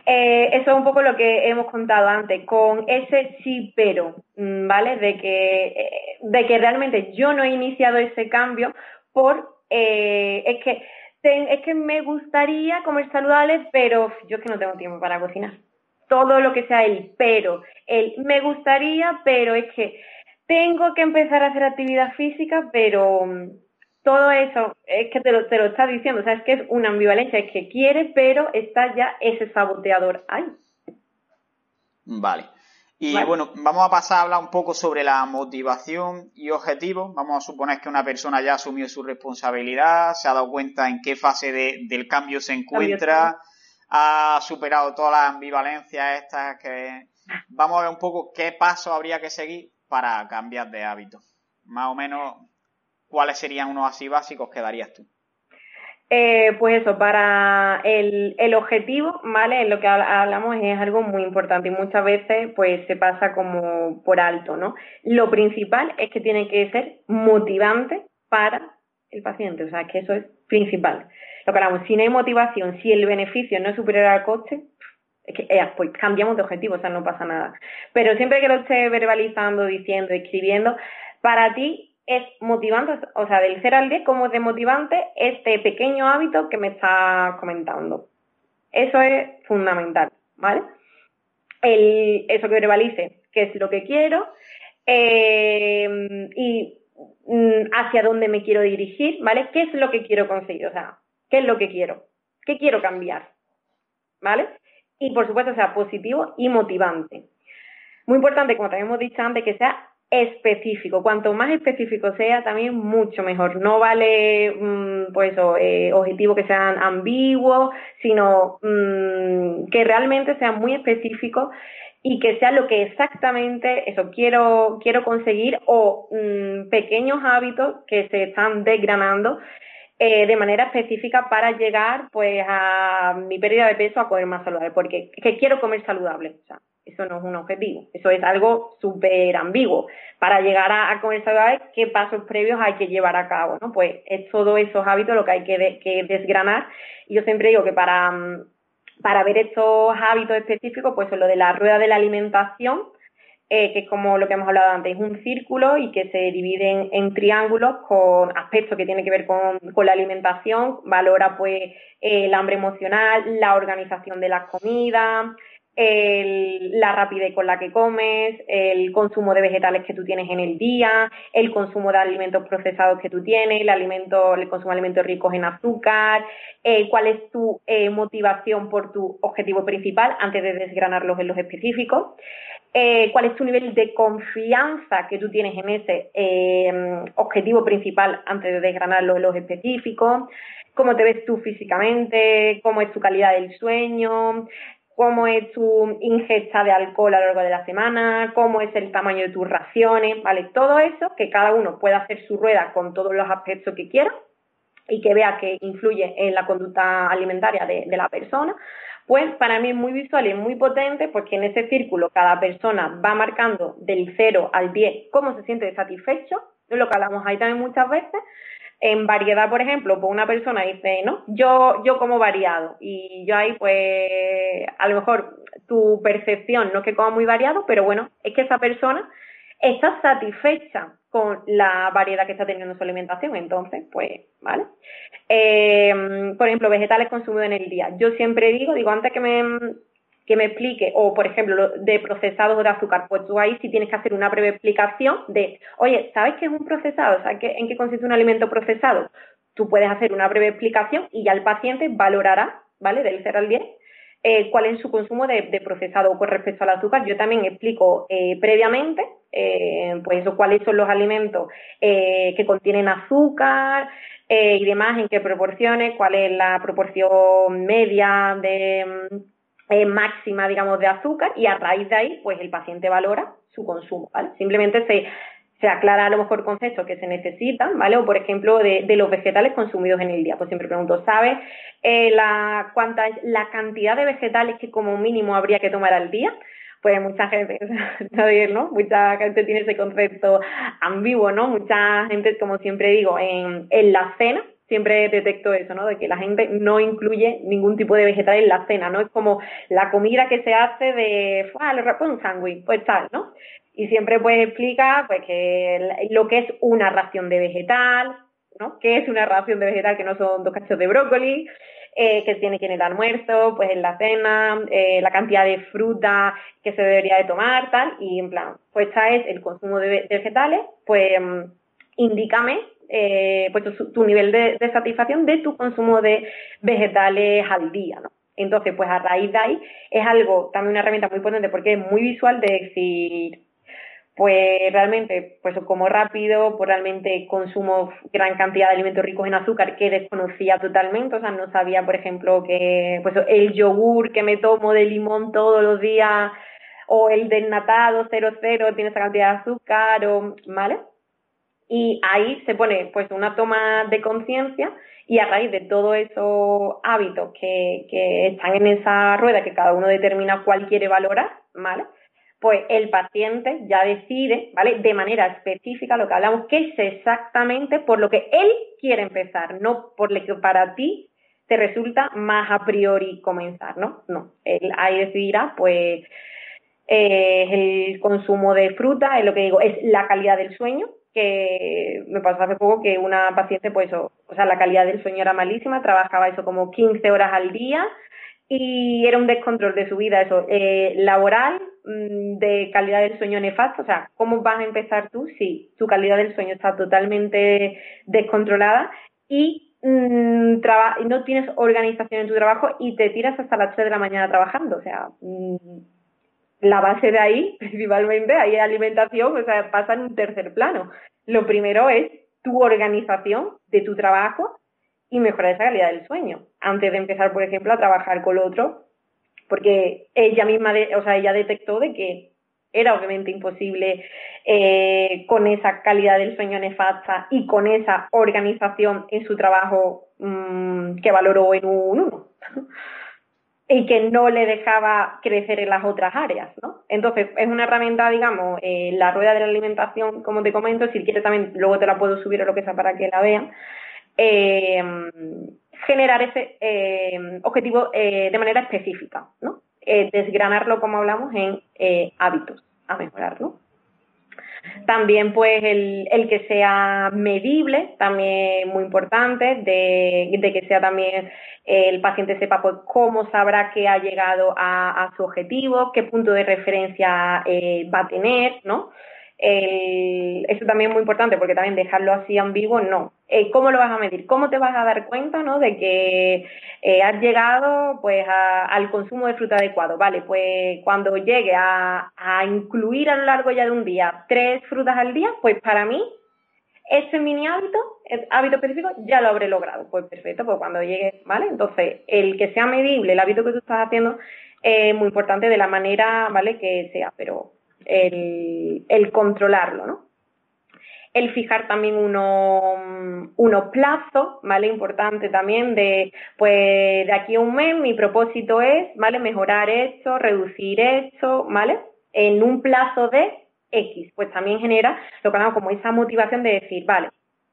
Eh, eso es un poco lo que hemos contado antes, con ese sí pero, mm, ¿vale? De que, eh, de que realmente yo no he iniciado ese cambio por, eh, es que es que me gustaría comer saludable, pero yo es que no tengo tiempo para cocinar. Todo lo que sea el pero, el me gustaría, pero es que tengo que empezar a hacer actividad física, pero mm, todo eso es que te lo, te lo está diciendo, o sea, es que es una ambivalencia, es que quiere, pero está ya ese saboteador ahí. Vale. Y vale. bueno, vamos a pasar a hablar un poco sobre la motivación y objetivos. Vamos a suponer que una persona ya asumió su responsabilidad, se ha dado cuenta en qué fase de, del cambio se encuentra, ha superado todas las ambivalencias estas que... Vamos a ver un poco qué paso habría que seguir para cambiar de hábito. Más o menos ¿cuáles serían unos así básicos que darías tú? Eh, pues eso, para el, el, objetivo, ¿vale? En lo que hablamos es algo muy importante y muchas veces pues se pasa como por alto, ¿no? Lo principal es que tiene que ser motivante para el paciente, o sea, que eso es principal. Lo que hablamos, si no hay motivación, si el beneficio no es superior al coste, que eh, pues cambiamos de objetivo, o sea, no pasa nada. Pero siempre que lo esté verbalizando, diciendo, escribiendo, para ti es motivante, o sea, del 0 al 10, como es de motivante este pequeño hábito que me está comentando. Eso es fundamental, ¿vale? El, eso que verbalice, qué es lo que quiero eh, y mm, hacia dónde me quiero dirigir, ¿vale? ¿Qué es lo que quiero conseguir? O sea, ¿qué es lo que quiero? ¿Qué quiero cambiar? ¿Vale? Y por supuesto sea positivo y motivante. Muy importante, como también hemos dicho antes, que sea específico. Cuanto más específico sea, también mucho mejor. No vale, mmm, pues eh, objetivos que sean ambiguos, sino mmm, que realmente sean muy específicos y que sea lo que exactamente eso quiero quiero conseguir o mmm, pequeños hábitos que se están desgranando eh, de manera específica para llegar pues a mi pérdida de peso a comer más saludable porque que quiero comer saludable o sea, eso no es un objetivo, eso es algo súper ambiguo. Para llegar a, comer saludable, ¿qué pasos previos hay que llevar a cabo? ¿no? Pues es todos esos hábitos lo que hay que, de, desgranar. Y yo siempre digo que para, para ver estos hábitos específicos, pues lo de la rueda de la alimentación, eh, que es como lo que hemos hablado antes, es un círculo y que se divide en, triángulos con aspectos que tienen que ver con, con la alimentación, valora pues eh, el hambre emocional, la organización de las comidas, la rapidez con la que comes, el consumo de vegetales que tú tienes en el día, el consumo de alimentos procesados que tú tienes, el, alimento, el consumo de alimentos ricos en azúcar, eh, cuál es tu motivación por tu objetivo principal antes de desgranarlos en los específicos, eh, cuál es tu nivel de confianza que tú tienes en ese eh, objetivo principal antes de desgranarlo en los específicos, cómo te ves tú físicamente, cómo es tu calidad del sueño, cómo es tu ingesta de alcohol a lo largo de la semana, cómo es el tamaño de tus raciones, ¿vale? Todo eso, que cada uno pueda hacer su rueda con todos los aspectos que quiera y que vea que influye en la conducta alimentaria de la persona, pues para mí es muy visual y muy potente porque en ese círculo cada persona va marcando del 0 al 10 cómo se siente satisfecho, es lo que hablamos ahí también muchas veces, en variedad, por ejemplo, pues una persona dice, no, yo, yo como variado. Y yo ahí, pues, a lo mejor tu percepción no es que coma muy variado, pero bueno, es que esa persona está satisfecha con la variedad que está teniendo en su alimentación. Entonces, pues, ¿vale? Eh, por ejemplo, vegetales consumidos en el día. Yo siempre digo, digo, antes que me que me explique, o por ejemplo, de procesados de azúcar, pues tú ahí sí tienes que hacer una breve explicación de, oye, ¿sabes qué es un procesado? ¿Sabes en qué consiste un alimento procesado? Tú puedes hacer una breve explicación y ya el paciente valorará, ¿vale? Del 0 al 10, eh, cuál es su consumo de, procesado con respecto al azúcar. Yo también explico eh, previamente, eh, pues cuáles son los alimentos que contienen azúcar, y demás, en qué proporciones, cuál es la proporción media de, eh, máxima, digamos, de azúcar y a raíz de ahí, pues el paciente valora su consumo, ¿vale? Simplemente se, se aclara a lo mejor conceptos que se necesitan, ¿vale? O por ejemplo, de, los vegetales consumidos en el día. Pues siempre pregunto, ¿sabes eh, la, cuánta la cantidad de vegetales que como mínimo habría que tomar al día? Pues mucha gente, ¿no? Mucha gente tiene ese concepto ambiguo, ¿no? Mucha gente, como siempre digo, en, en la cena, siempre detecto eso, ¿no? De que la gente no incluye ningún tipo de vegetal en la cena, ¿no? Es como la comida que se hace de, ah, le pues un sándwich, pues tal, ¿no? Y siempre pues explica pues que lo que es una ración de vegetal, ¿no? ¿Qué es una ración de vegetal que no son dos cachos de brócoli? Eh, que tiene que en el almuerzo, pues en la cena, eh, la cantidad de fruta que se debería de tomar, tal, y en plan, pues esta es el consumo de, vegetales, pues mm, indícame eh, pues tu, nivel de, satisfacción de tu consumo de vegetales al día, ¿no? Entonces, pues a raíz de ahí es algo, también una herramienta muy potente porque es muy visual de decir, pues realmente, pues como rápido, pues realmente consumo gran cantidad de alimentos ricos en azúcar que desconocía totalmente, o sea, no sabía, por ejemplo, que pues el yogur que me tomo de limón todos los días o el desnatado 00 tiene esa cantidad de azúcar o, ¿vale? Y ahí se pone pues una toma de conciencia y a raíz de todos esos hábitos que, que están en esa rueda que cada uno determina cuál quiere valorar, ¿vale? Pues el paciente ya decide, ¿vale? De manera específica lo que hablamos, que es exactamente por lo que él quiere empezar, no por lo que para ti te resulta más a priori comenzar, ¿no? No, él ahí decidirá, pues, eh, el consumo de fruta, es lo que digo, es la calidad del sueño, que me pasó hace poco que una paciente, pues, o, sea, la calidad del sueño era malísima, trabajaba eso como 15 horas al día y era un descontrol de su vida, eso, eh, laboral, mm, de calidad del sueño nefasto, o sea, ¿cómo vas a empezar tú si tu calidad del sueño está totalmente descontrolada y mm, no tienes organización en tu trabajo y te tiras hasta las 3 de la mañana trabajando? O sea, mm, la base de ahí, principalmente, ahí alimentación, o sea, pasa en un tercer plano. Lo primero es tu organización de tu trabajo y mejorar esa calidad del sueño. Antes de empezar, por ejemplo, a trabajar con el otro, porque ella misma, o sea, ella detectó de que era obviamente imposible eh, con esa calidad del sueño nefasta y con esa organización en su trabajo mm, que valoró en un 1 y que no le dejaba crecer en las otras áreas, ¿no? Entonces, es una herramienta, digamos, eh, la rueda de la alimentación, como te comento, si quieres también, luego te la puedo subir o lo que sea para que la vean, eh, generar ese eh, objetivo de manera específica, ¿no? desgranarlo, como hablamos, en hábitos a mejorar, ¿no? También, pues, el, que sea medible, también muy importante, de, que sea también el paciente sepa pues, cómo sabrá que ha llegado a, su objetivo, qué punto de referencia eh, va a tener, ¿no? Eso también es muy importante porque también dejarlo así ambiguo, no. Eh, ¿Cómo lo vas a medir? ¿Cómo te vas a dar cuenta ¿no? de que eh, has llegado pues al consumo de fruta adecuado? Vale, pues cuando llegue a, a incluir a lo largo ya de un día tres frutas al día, pues para mí ese mini hábito, el hábito específico, ya lo habré logrado. Pues perfecto, pues cuando llegue, ¿vale? Entonces, el que sea medible, el hábito que tú estás haciendo, es muy importante de la manera, ¿vale? Que sea, pero el, controlarlo, ¿no? el fijar también unos, unos plazos, ¿vale? Importante también de, pues, de aquí a un mes mi propósito es, ¿vale? Mejorar esto, reducir esto, ¿vale? En un plazo de X, pues también genera lo que hago como esa motivación de decir, vale,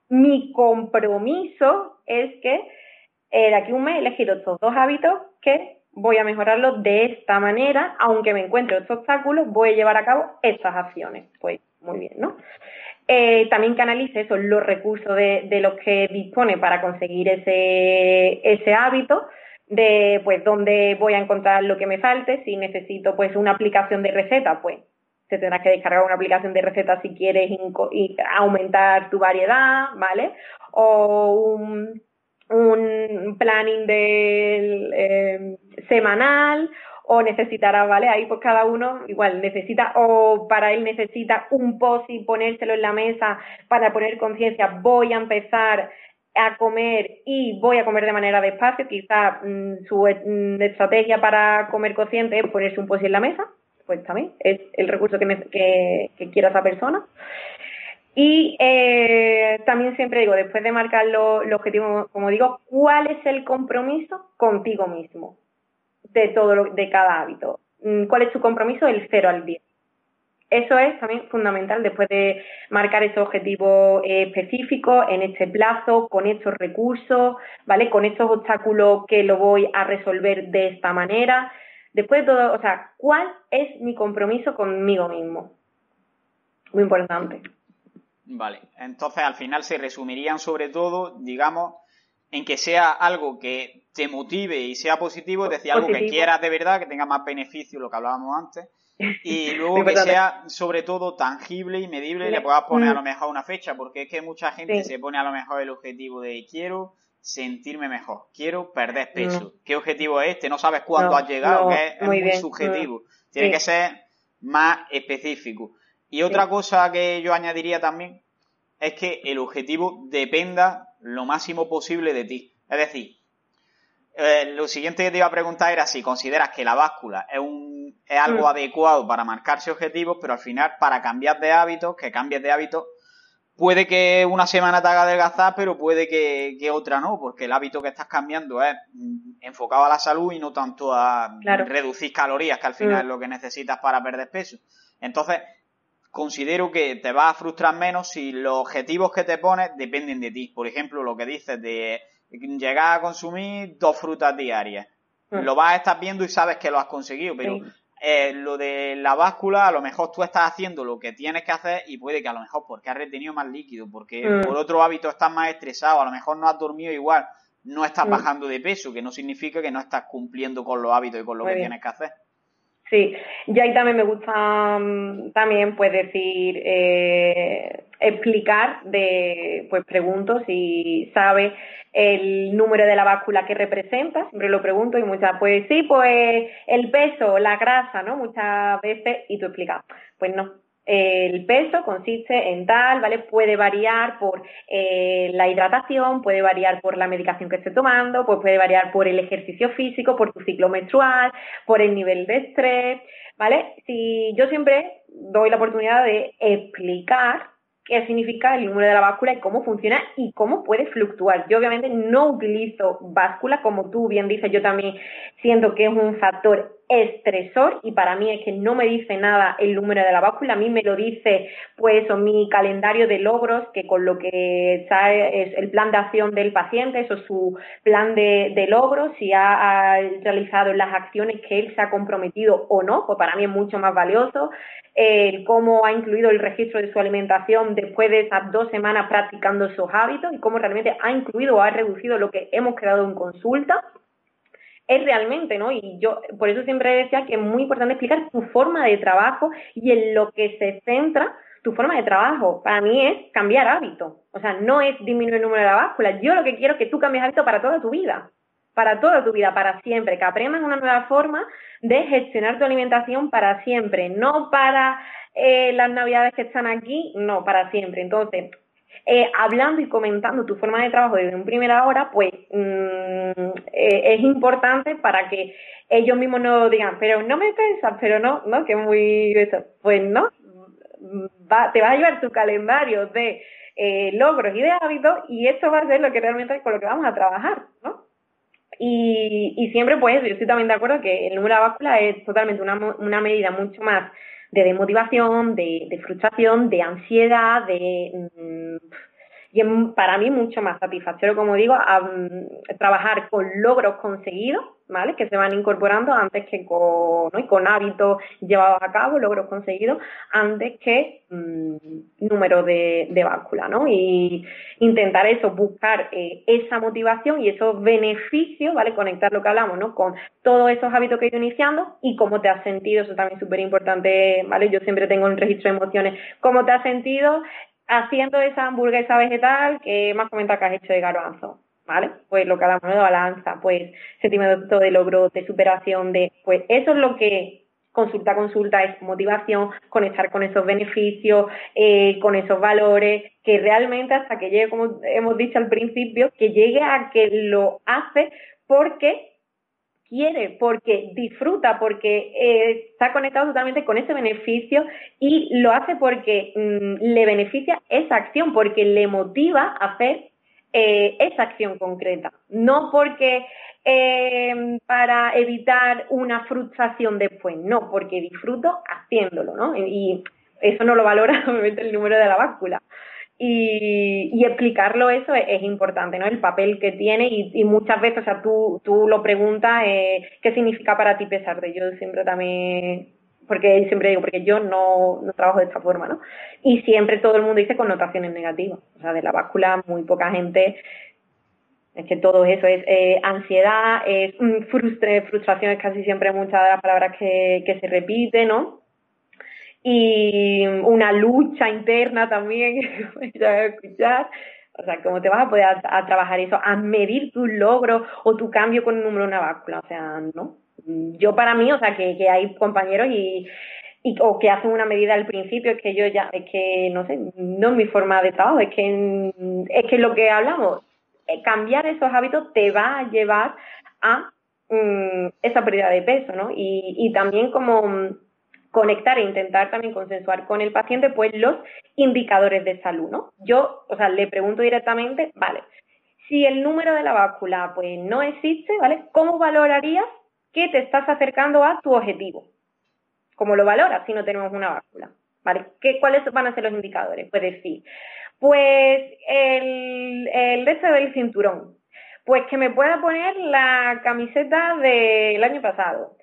mi compromiso es que eh, de aquí a un mes he elegido estos dos hábitos que voy a mejorarlos de esta manera, aunque me encuentre otros obstáculos, voy a llevar a cabo estas acciones. Pues muy bien, ¿no? Eh, también que analice esos los recursos de, los que dispone para conseguir ese, ese hábito, de pues dónde voy a encontrar lo que me falte, si necesito pues una aplicación de receta, pues te tendrás que descargar una aplicación de recetas si quieres aumentar tu variedad, ¿vale? O un, un planning del eh, semanal o necesitará, ¿vale? Ahí pues cada uno igual necesita, o para él necesita un post y ponérselo en la mesa para poner conciencia, voy a empezar a comer y voy a comer de manera despacio, quizás mm, su mm, estrategia para comer consciente es ponerse un post en la mesa, pues también es el recurso que, que, quiera esa persona. Y eh, también siempre digo, después de marcar los lo objetivos, como digo, ¿cuál es el compromiso contigo mismo de todo de cada hábito? Mm, ¿Cuál es tu compromiso del 0 al 10? Eso es también fundamental después de marcar ese objetivo eh, específico en este plazo, con estos recursos, ¿vale? Con estos obstáculos que lo voy a resolver de esta manera. Después de todo, o sea, ¿cuál es mi compromiso conmigo mismo? Muy importante. Vale, entonces al final se resumirían sobre todo, digamos, en que sea algo que te motive y sea positivo, es decir, algo que quieras de verdad, que tenga más beneficio, lo que hablábamos antes, y luego que sea sobre todo tangible y medible y le puedas poner a lo mm. mejor una fecha, porque es que mucha gente se pone a lo mejor el objetivo de quiero sentirme mejor, quiero perder peso. ¿Qué objetivo es este? No sabes cuándo has llegado, que es, muy, subjetivo. Mm, Tiene que ser más específico. Y otra cosa que yo añadiría también es que el objetivo dependa lo máximo posible de ti. Es decir, eh, lo siguiente que te iba a preguntar era si consideras que la báscula es, un, es algo mm. adecuado para marcarse objetivos, pero al final para cambiar de hábitos, que cambies de hábitos, puede que una semana te haga adelgazar, pero puede que, otra no, porque el hábito que estás cambiando es mm, enfocado a la salud y no tanto a reducir calorías, que al final mm. es lo que necesitas para perder peso. Entonces, considero que te vas a frustrar menos si los objetivos que te pones dependen de ti. Por ejemplo, lo que dices de llegar a consumir dos frutas diarias. Mm. Lo vas a estar viendo y sabes que lo has conseguido, pero eh, lo de la báscula, a lo mejor tú estás haciendo lo que tienes que hacer y puede que a lo mejor porque has retenido más líquido, porque mm. por otro hábito estás más estresado, a lo mejor no has dormido igual, no estás mm. bajando de peso, que no significa que no estás cumpliendo con los hábitos y con lo que tienes que hacer. Sí, y ahí también me gusta mm, también pues decir, eh, explicar de, pues pregunto si sabe el número de la báscula que representa, siempre lo pregunto y muchas, pues sí, pues el peso, la grasa, ¿no? Muchas veces, y tú explicas, pues no, el peso consiste en tal, ¿vale? Puede variar por eh, la hidratación, puede variar por la medicación que esté tomando, pues puede variar por el ejercicio físico, por tu ciclo menstrual, por el nivel de estrés, ¿vale? Si yo siempre doy la oportunidad de explicar qué significa el número de la báscula y cómo funciona y cómo puede fluctuar. Yo obviamente no utilizo báscula, como tú bien dices, yo también siento que es un factor estresor y para mí es que no me dice nada el número de la báscula, a mí me lo dice pues mi calendario de logros que con lo que está es el plan de acción del paciente, eso es su plan de, logros, si ha, realizado las acciones que él se ha comprometido o no, pues para mí es mucho más valioso, cómo ha incluido el registro de su alimentación después de esas dos semanas practicando esos hábitos y cómo realmente ha incluido o ha reducido lo que hemos creado en consulta es realmente, ¿no? Y yo por eso siempre decía que es muy importante explicar tu forma de trabajo y en lo que se centra tu forma de trabajo. Para mí es cambiar hábito. O sea, no es disminuir el número de la báscula. Yo lo que quiero es que tú cambies hábito para toda tu vida. Para toda tu vida, para siempre. Que aprendas una nueva forma de gestionar tu alimentación para siempre. No para eh, las navidades que están aquí, no, para siempre. Entonces, eh, hablando y comentando tu forma de trabajo desde un primera hora, pues mm, eh, es importante para que ellos mismos no digan, pero no me pensas, pero no, no, que muy eso. Pues no, te vas a llevar tu calendario de eh, logros y de hábitos y esto va a ser lo que realmente con lo que vamos a trabajar, ¿no? Y, y siempre, pues, yo estoy también de acuerdo que el número de báscula es totalmente una, una medida mucho más de desmotivación, de, de frustración, de ansiedad, de... Mm, y es para mí mucho más satisfactorio, como digo, trabajar con logros conseguidos, ¿vale? Que se van incorporando antes que con, ¿no? y con hábitos llevados a cabo, logros conseguidos, antes que mm, número de, de báscula, ¿no? Y intentar eso, buscar eh, esa motivación y esos beneficios, ¿vale? Conectar lo que hablamos, ¿no? Con todos esos hábitos que he ido iniciando y cómo te has sentido, eso también es súper importante, ¿vale? Yo siempre tengo un registro de emociones, cómo te has sentido haciendo esa hamburguesa vegetal que más comenta que has hecho de garbanzo, ¿vale? Pues lo que hablamos de balanza, pues sentimiento de logro, de superación, de, pues eso es lo que consulta consulta es motivación, conectar con esos beneficios, eh, con esos valores, que realmente hasta que llegue, como hemos dicho al principio, que llegue a que lo hace porque quiere, porque disfruta, porque eh, está conectado totalmente con ese beneficio y lo hace porque mm, le beneficia esa acción, porque le motiva a hacer eh, esa acción concreta, no porque eh, para evitar una frustración después, no, porque disfruto haciéndolo, ¿no? Y eso no lo valora obviamente el número de la báscula. Y, explicarlo eso es, importante, ¿no? El papel que tiene y, muchas veces, o sea, tú, tú lo preguntas, eh, ¿qué significa para ti pesar de? Yo siempre también, porque siempre digo, porque yo no, no trabajo de esta forma, ¿no? Y siempre todo el mundo dice connotaciones negativas, o sea, de la báscula muy poca gente es que todo eso es eh, ansiedad, es mm, frustre, frustración, es casi siempre muchas de las palabras que, que se repiten, ¿no? Y una lucha interna también, escuchar. O sea, ¿cómo te vas a poder a, trabajar eso? A medir tus logros o tu cambio con un número de una báscula. O sea, no. Yo para mí, o sea, que, que hay compañeros y, o que hacen una medida al principio, es que yo ya, es que, no sé, no es mi forma de trabajo, es que, es que lo que hablamos, eh, cambiar esos hábitos te va a llevar a mm, esa pérdida de peso, ¿no? Y, y también como conectar e intentar también consensuar con el paciente pues los indicadores de salud, ¿no? Yo, o sea, le pregunto directamente, vale, si el número de la báscula pues no existe, ¿vale? ¿Cómo valorarías que te estás acercando a tu objetivo? ¿Cómo lo valoras si no tenemos una báscula? ¿Vale? ¿Qué, ¿Cuáles van a ser los indicadores? Pues decir, pues el, el deseo del cinturón, pues que me pueda poner la camiseta del año pasado,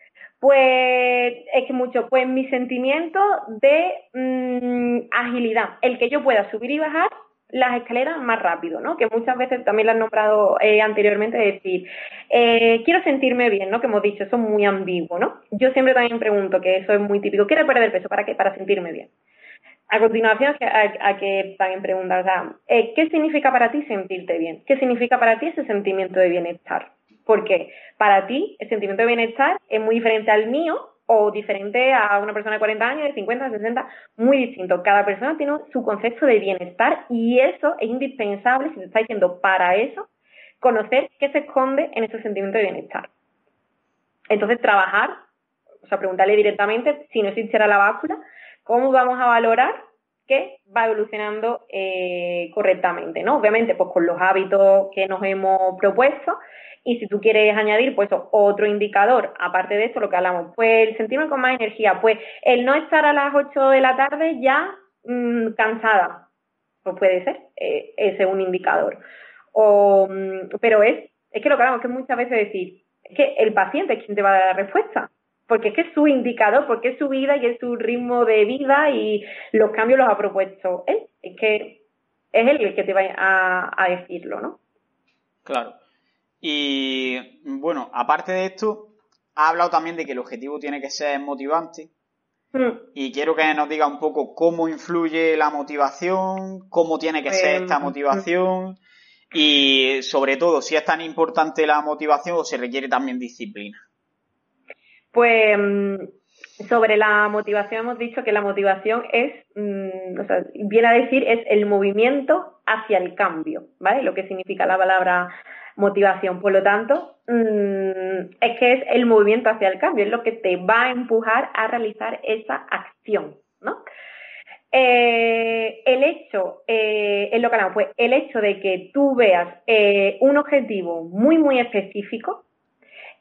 pues es que mucho, pues mi sentimiento de mm, agilidad, el que yo pueda subir y bajar las escaleras más rápido, ¿no? Que muchas veces también lo han nombrado eh, anteriormente, decir, eh, quiero sentirme bien, ¿no? Que hemos dicho, eso es muy ambiguo, ¿no? Yo siempre también pregunto, que eso es muy típico, ¿quiero perder peso? ¿Para qué? Para sentirme bien. A continuación, a, que también preguntas, eh, ¿qué significa para ti sentirte bien? ¿Qué significa para ti ese sentimiento de bienestar? Porque para ti el sentimiento de bienestar es muy diferente al mío o diferente a una persona de 40 años, de 50, de 60, muy distinto. Cada persona tiene su concepto de bienestar y eso es indispensable, si te está diciendo para eso, conocer qué se esconde en ese sentimiento de bienestar. Entonces, trabajar, o sea, preguntarle directamente si no existiera la báscula, cómo vamos a valorar que va evolucionando eh, correctamente, ¿no? Obviamente, pues con los hábitos que nos hemos propuesto y si tú quieres añadir, pues otro indicador, aparte de esto, lo que hablamos, pues el sentirme con más energía, pues el no estar a las 8 de la tarde ya mm, cansada, pues puede ser, eh, ese es un indicador. O, mm, pero es, es que lo que hablamos, que muchas veces decir, es que el paciente es quien te va a dar la respuesta, porque es que es su indicador, porque es su vida y es su ritmo de vida y los cambios los ha propuesto él, es que es él el que te va a, a decirlo, ¿no? Claro. Y bueno, aparte de esto, ha hablado también de que el objetivo tiene que ser motivante. Hmm. Y quiero que nos diga un poco cómo influye la motivación, cómo tiene que ser esta em, motivación y sobre todo si es tan importante la motivación o se requiere también disciplina. Pues em, sobre la motivación hemos dicho que la motivación es, mm, o sea, viene a decir, es el movimiento hacia el cambio, ¿vale? Lo que significa la palabra motivación. Por lo tanto, mm, es que es el movimiento hacia el cambio, es lo que te va a empujar a realizar esa acción, ¿no? Eh, el hecho, eh, lo que pues el hecho de que tú veas eh, un objetivo muy, muy específico,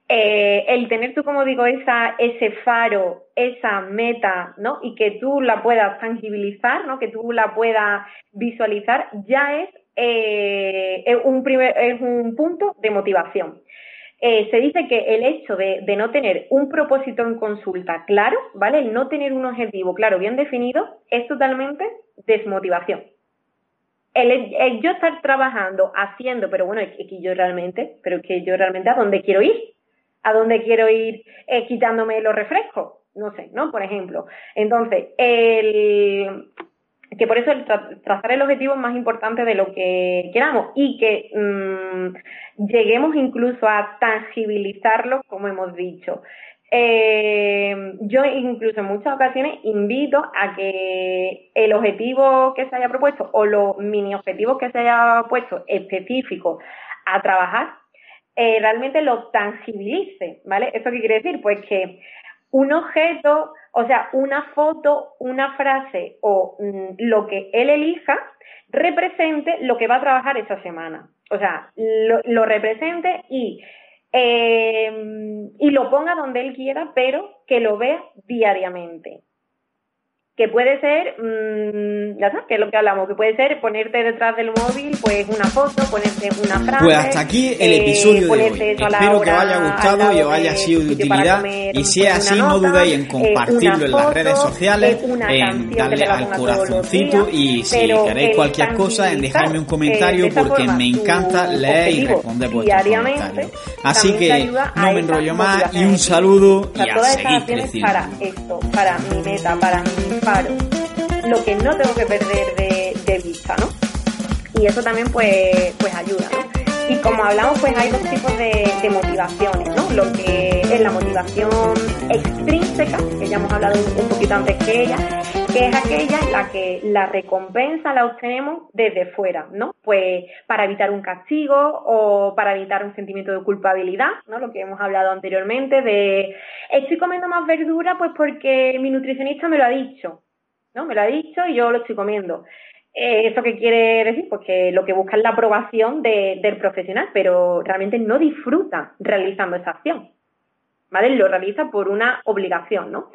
eh, el tener tú, como digo, esa, ese faro, esa meta, ¿no? Y que tú la puedas tangibilizar, ¿no? Que tú la puedas visualizar, ya es, es un, primer, es un punto de motivación. Eh, se dice que el hecho de, no tener un propósito en consulta claro, ¿vale? El no tener un objetivo claro, bien definido, es totalmente desmotivación. El, yo estar trabajando, haciendo, pero bueno, es que yo realmente, pero que yo realmente a dónde quiero ir, a dónde quiero ir eh, quitándome los refrescos, no sé, ¿no? Por ejemplo. Entonces, el, que por eso el trazar el objetivo es más importante de lo que queramos y que mm, lleguemos incluso a tangibilizarlo, como hemos dicho. Eh, yo incluso en muchas ocasiones invito a que el objetivo que se haya propuesto o los mini objetivos que se haya puesto específicos a trabajar, eh, realmente lo tangibilice, ¿vale? ¿Eso qué quiere decir? Pues que un objeto o sea, una foto, una frase o mm, lo que él elija represente lo que va a trabajar esa semana. O sea, lo, represente y, eh, y lo ponga donde él quiera, pero que lo vea diariamente que puede ser, mmm, ya sabes, que es lo que hablamos, que puede ser ponerte detrás del móvil, pues una foto, ponerte una frase. Pues hasta aquí el eh, episodio de hoy. Espero que os haya gustado y os haya sido de utilidad. Y si es así, no dudéis en eh, compartirlo en las redes sociales, en darle al corazoncito y si queréis cualquier cosa, en dejarme un comentario porque me encanta leer y responder vuestros comentarios. Así que no me enrollo más y un saludo y a seguir creciendo. Para esto, para mi meta, para mi lo que no tengo que perder de, vista, ¿no? Y eso también pues, pues ayuda, ¿no? Y como hablamos, pues hay dos tipos de, motivaciones, ¿no? Lo que es la motivación extrínseca, que ya hemos hablado un, poquito antes que ella, que es aquella en la que la recompensa la obtenemos desde fuera, ¿no? Pues para evitar un castigo o para evitar un sentimiento de culpabilidad, ¿no? Lo que hemos hablado anteriormente de estoy comiendo más verdura pues porque mi nutricionista me lo ha dicho, ¿no? Me lo ha dicho y yo lo estoy comiendo. Eh, ¿Eso qué quiere decir? Pues que lo que busca es la aprobación del profesional, pero realmente no disfruta realizando esa acción. ¿Vale? Lo realiza por una obligación, ¿no?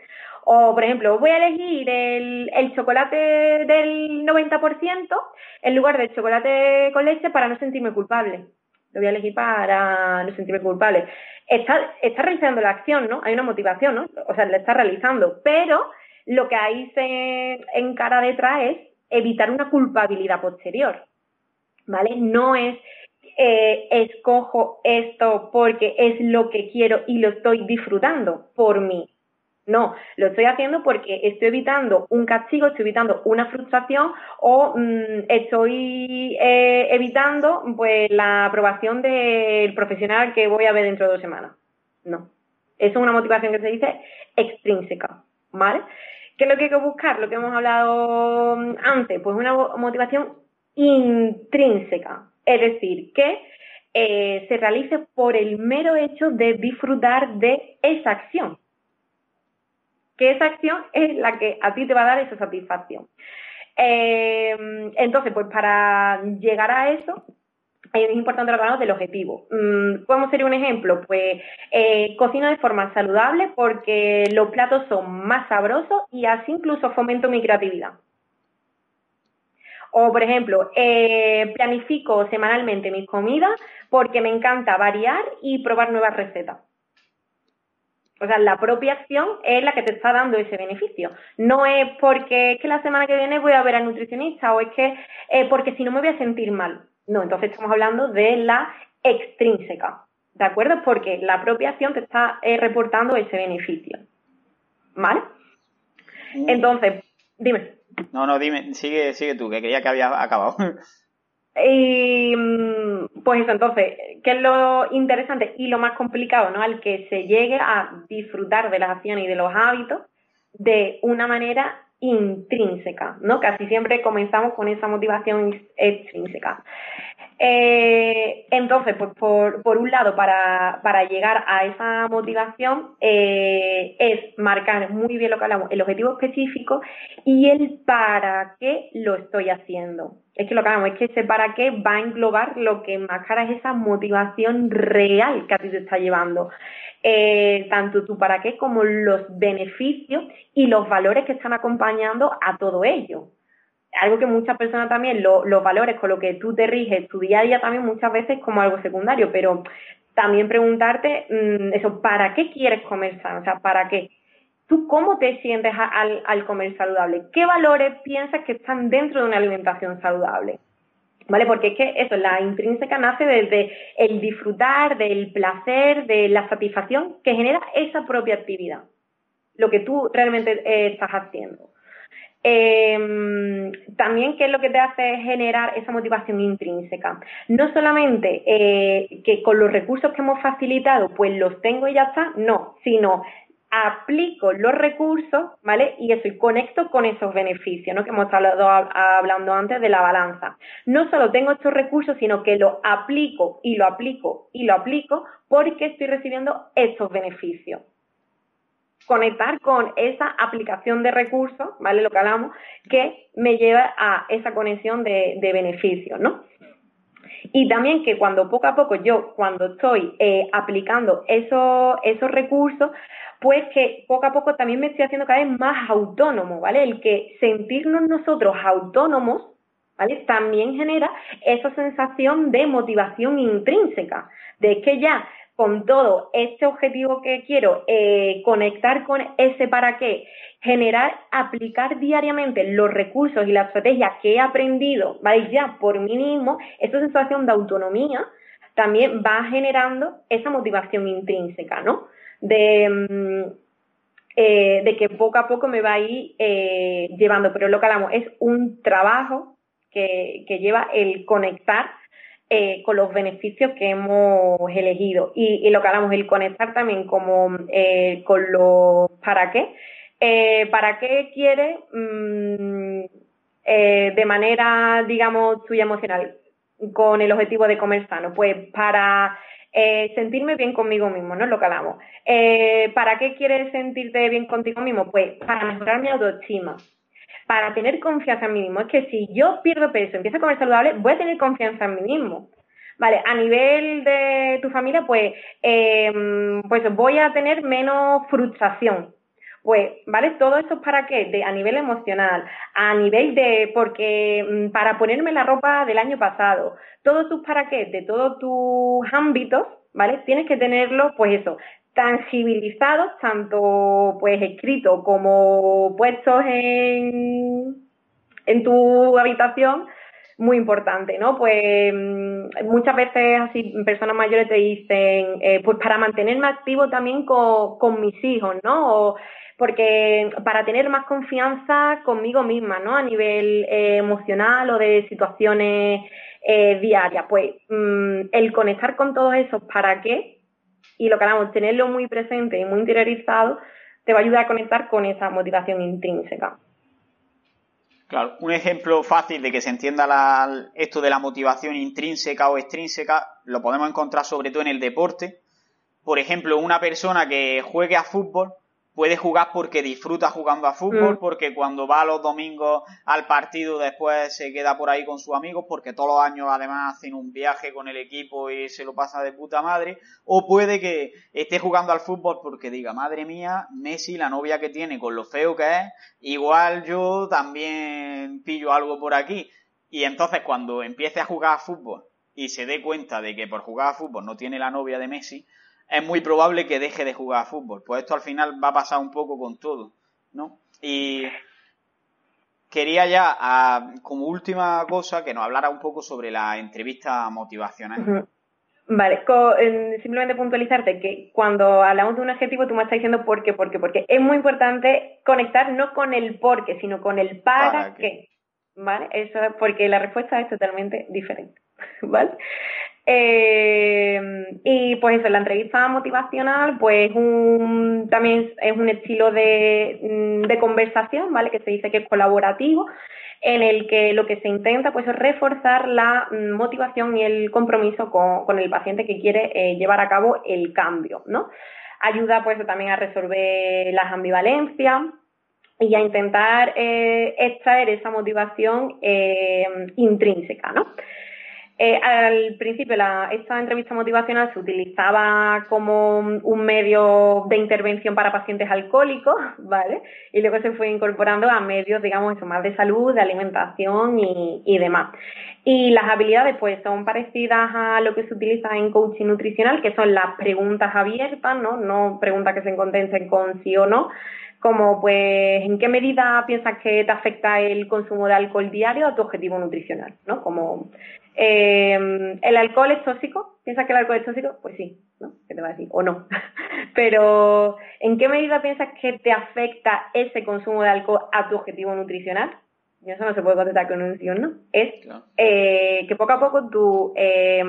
O, por ejemplo, voy a elegir el, chocolate del 90% en lugar del chocolate con leche para no sentirme culpable. Lo voy a elegir para no sentirme culpable. Está, está realizando la acción, ¿no? Hay una motivación, ¿no? O sea, la está realizando, pero lo que ahí se encara detrás es evitar una culpabilidad posterior, ¿vale? No es eh, escojo esto porque es lo que quiero y lo estoy disfrutando por mí. No, lo estoy haciendo porque estoy evitando un castigo, estoy evitando una frustración o mm, estoy eh, evitando pues la aprobación del profesional que voy a ver dentro de dos semanas. No. Eso es una motivación que se dice extrínseca, ¿vale? ¿Qué es lo que hay que buscar? Lo que hemos hablado mm, antes, pues una motivación intrínseca, es decir, que eh, se realice por el mero hecho de disfrutar de esa acción. Que esa acción es la que a ti te va a dar esa satisfacción. Eh, entonces, pues para llegar a eso, es importante hablar del objetivo. Mm, ¿Cómo sería un ejemplo? Pues eh, cocino de forma saludable porque los platos son más sabrosos y así incluso fomento mi creatividad. O, por ejemplo, eh, planifico semanalmente mis comidas porque me encanta variar y probar nuevas recetas. O sea, la propia acción es la que te está dando ese beneficio. No es porque es que la semana que viene voy a ver al nutricionista o es que eh, porque si no me voy a sentir mal. No, entonces estamos hablando de la extrínseca, ¿de acuerdo? Porque la propia acción te está eh, reportando ese beneficio, ¿vale? Entonces, dime. No, no, dime, sigue, sigue tú, que creía que había acabado. Y mm, pues eso, entonces, ¿qué es lo interesante y lo más complicado, ¿no? Al que se llegue a disfrutar de las acciones y de los hábitos de una manera intrínseca, ¿no? Casi siempre comenzamos con esa motivación extrínseca. Eh, entonces, pues por, por un lado, para, para, llegar a esa motivación eh, es marcar muy bien lo que hablamos, el objetivo específico y el para qué lo estoy haciendo. Es que lo que hablamos es que ese para qué va a englobar lo que enmascara es esa motivación real que a ti te está llevando. Eh, tanto tu para qué como los beneficios y los valores que están acompañando a todo ello algo que muchas personas también, los valores con los que tú te riges tu día a día también muchas veces como algo secundario, pero también preguntarte mm, eso, ¿para qué quieres comer sano? O sea, ¿para qué? ¿Tú cómo te sientes al, comer saludable? ¿Qué valores piensas que están dentro de una alimentación saludable? ¿Vale? Porque es que eso, la intrínseca nace desde el disfrutar, del placer, de la satisfacción que genera esa propia actividad, lo que tú realmente eh, estás haciendo. Eh, también, ¿qué es lo que te hace generar esa motivación intrínseca? No solamente eh, que con los recursos que hemos facilitado, pues los tengo y ya está, no, sino aplico los recursos, ¿vale? Y eso, y conecto con esos beneficios, ¿no? Que hemos hablado hablando antes de la balanza. No solo tengo estos recursos, sino que lo aplico y lo aplico y lo aplico porque estoy recibiendo estos beneficios conectar con esa aplicación de recursos, ¿vale? Lo que hablamos, que me lleva a esa conexión de, beneficios, ¿no? Y también que cuando poco a poco yo, cuando estoy eh, aplicando esos, esos recursos, pues que poco a poco también me estoy haciendo cada vez más autónomo, ¿vale? El que sentirnos nosotros autónomos, ¿vale? También genera esa sensación de motivación intrínseca, de que ya con todo este objetivo que quiero, eh, conectar con ese para qué, generar, aplicar diariamente los recursos y la estrategia que he aprendido, ¿vale? Ya por mí mismo, esa sensación de autonomía también va generando esa motivación intrínseca, ¿no? De, mm, eh, de que poco a poco me va a ir eh, llevando, pero lo que hablamos es un trabajo que, que lleva el conectar eh, con los beneficios que hemos elegido. Y, lo que hablamos, el conectar también como eh, con los para qué. Eh, ¿Para qué quiere mm, de manera, digamos, tuya emocional con el objetivo de comer sano? Pues para sentirme bien conmigo mismo, ¿no? Es lo que hablamos. ¿Para qué quieres sentirte bien contigo mismo? Pues para mejorar mi autoestima para tener confianza en mí mismo. Es que si yo pierdo peso, empiezo a comer saludable, voy a tener confianza en mí mismo. Vale, a nivel de tu familia, pues, em, pues voy a tener menos frustración. Pues, ¿vale? Todo esto es para qué? De, a nivel emocional, a nivel de, porque mm, para ponerme la ropa del año pasado, todos tus para qué, de todos tus ámbitos, ¿vale? Tienes que tenerlo, pues eso, tangibilizados, tanto pues escritos como puestos en, en tu habitación, muy importante, ¿no? Pues mm, muchas veces así personas mayores te dicen, eh, pues para mantenerme activo también con, mis hijos, ¿no? O porque para tener más confianza conmigo misma, ¿no? A nivel eh, emocional o de situaciones eh, diarias. Pues mm, el conectar con todos esos para qué y lo que hablamos, tenerlo muy presente y muy interiorizado, te va a ayudar a conectar con esa motivación intrínseca. Claro, un ejemplo fácil de que se entienda esto de la motivación intrínseca o extrínseca lo podemos encontrar sobre todo en el deporte. Por ejemplo, una persona que juegue a fútbol puede jugar porque disfruta jugando a fútbol, mm. porque cuando va los domingos al partido después se queda por ahí con sus amigos, porque todos los años además hacen un viaje con el equipo y se lo pasa de puta madre, o puede que esté jugando al fútbol porque diga, madre mía, Messi, la novia que tiene con lo feo que es, igual yo también pillo algo por aquí. Y entonces cuando empiece a jugar a fútbol y se dé cuenta de que por jugar a fútbol no tiene la novia de Messi, es muy probable que deje de jugar a fútbol. Pues esto al final va a pasar un poco con todo, ¿no? Y quería ya, como última cosa, que nos hablara un poco sobre la entrevista motivacional. Vale, simplemente puntualizarte que cuando hablamos de un objetivo tú me estás diciendo por qué, por qué, porque es muy importante conectar no con el por qué, sino con el para, qué. ¿Vale? Eso porque la respuesta es totalmente diferente. ¿Vale? Eh, y pues eso, la entrevista motivacional, pues también es un estilo de, mm, de, conversación, ¿vale? Que se dice que es colaborativo, en el que lo que se intenta pues es reforzar la mm, motivación y el compromiso con, el paciente que quiere eh, llevar a cabo el cambio, ¿no? Ayuda pues también a resolver las ambivalencias, y a intentar eh, extraer esa motivación intrínseca, ¿no? Eh, al principio esta entrevista motivacional se utilizaba como un medio de intervención para pacientes alcohólicos, ¿vale? Y luego se fue incorporando a medios, digamos, eso, más de salud, de alimentación y, demás. Y las habilidades, pues, son parecidas a lo que se utiliza en coaching nutricional, que son las preguntas abiertas, ¿no? No preguntas que se condensen con sí o no, como pues en qué medida piensas que te afecta el consumo de alcohol diario a tu objetivo nutricional, ¿no? Como eh, el alcohol es tóxico, ¿piensas que el alcohol es tóxico? Pues sí, ¿no? ¿Qué te va a decir? O no. Pero ¿en qué medida piensas que te afecta ese consumo de alcohol a tu objetivo nutricional? Y eso no se puede contestar con un sí o no. Es eh, que poco a poco tu eh,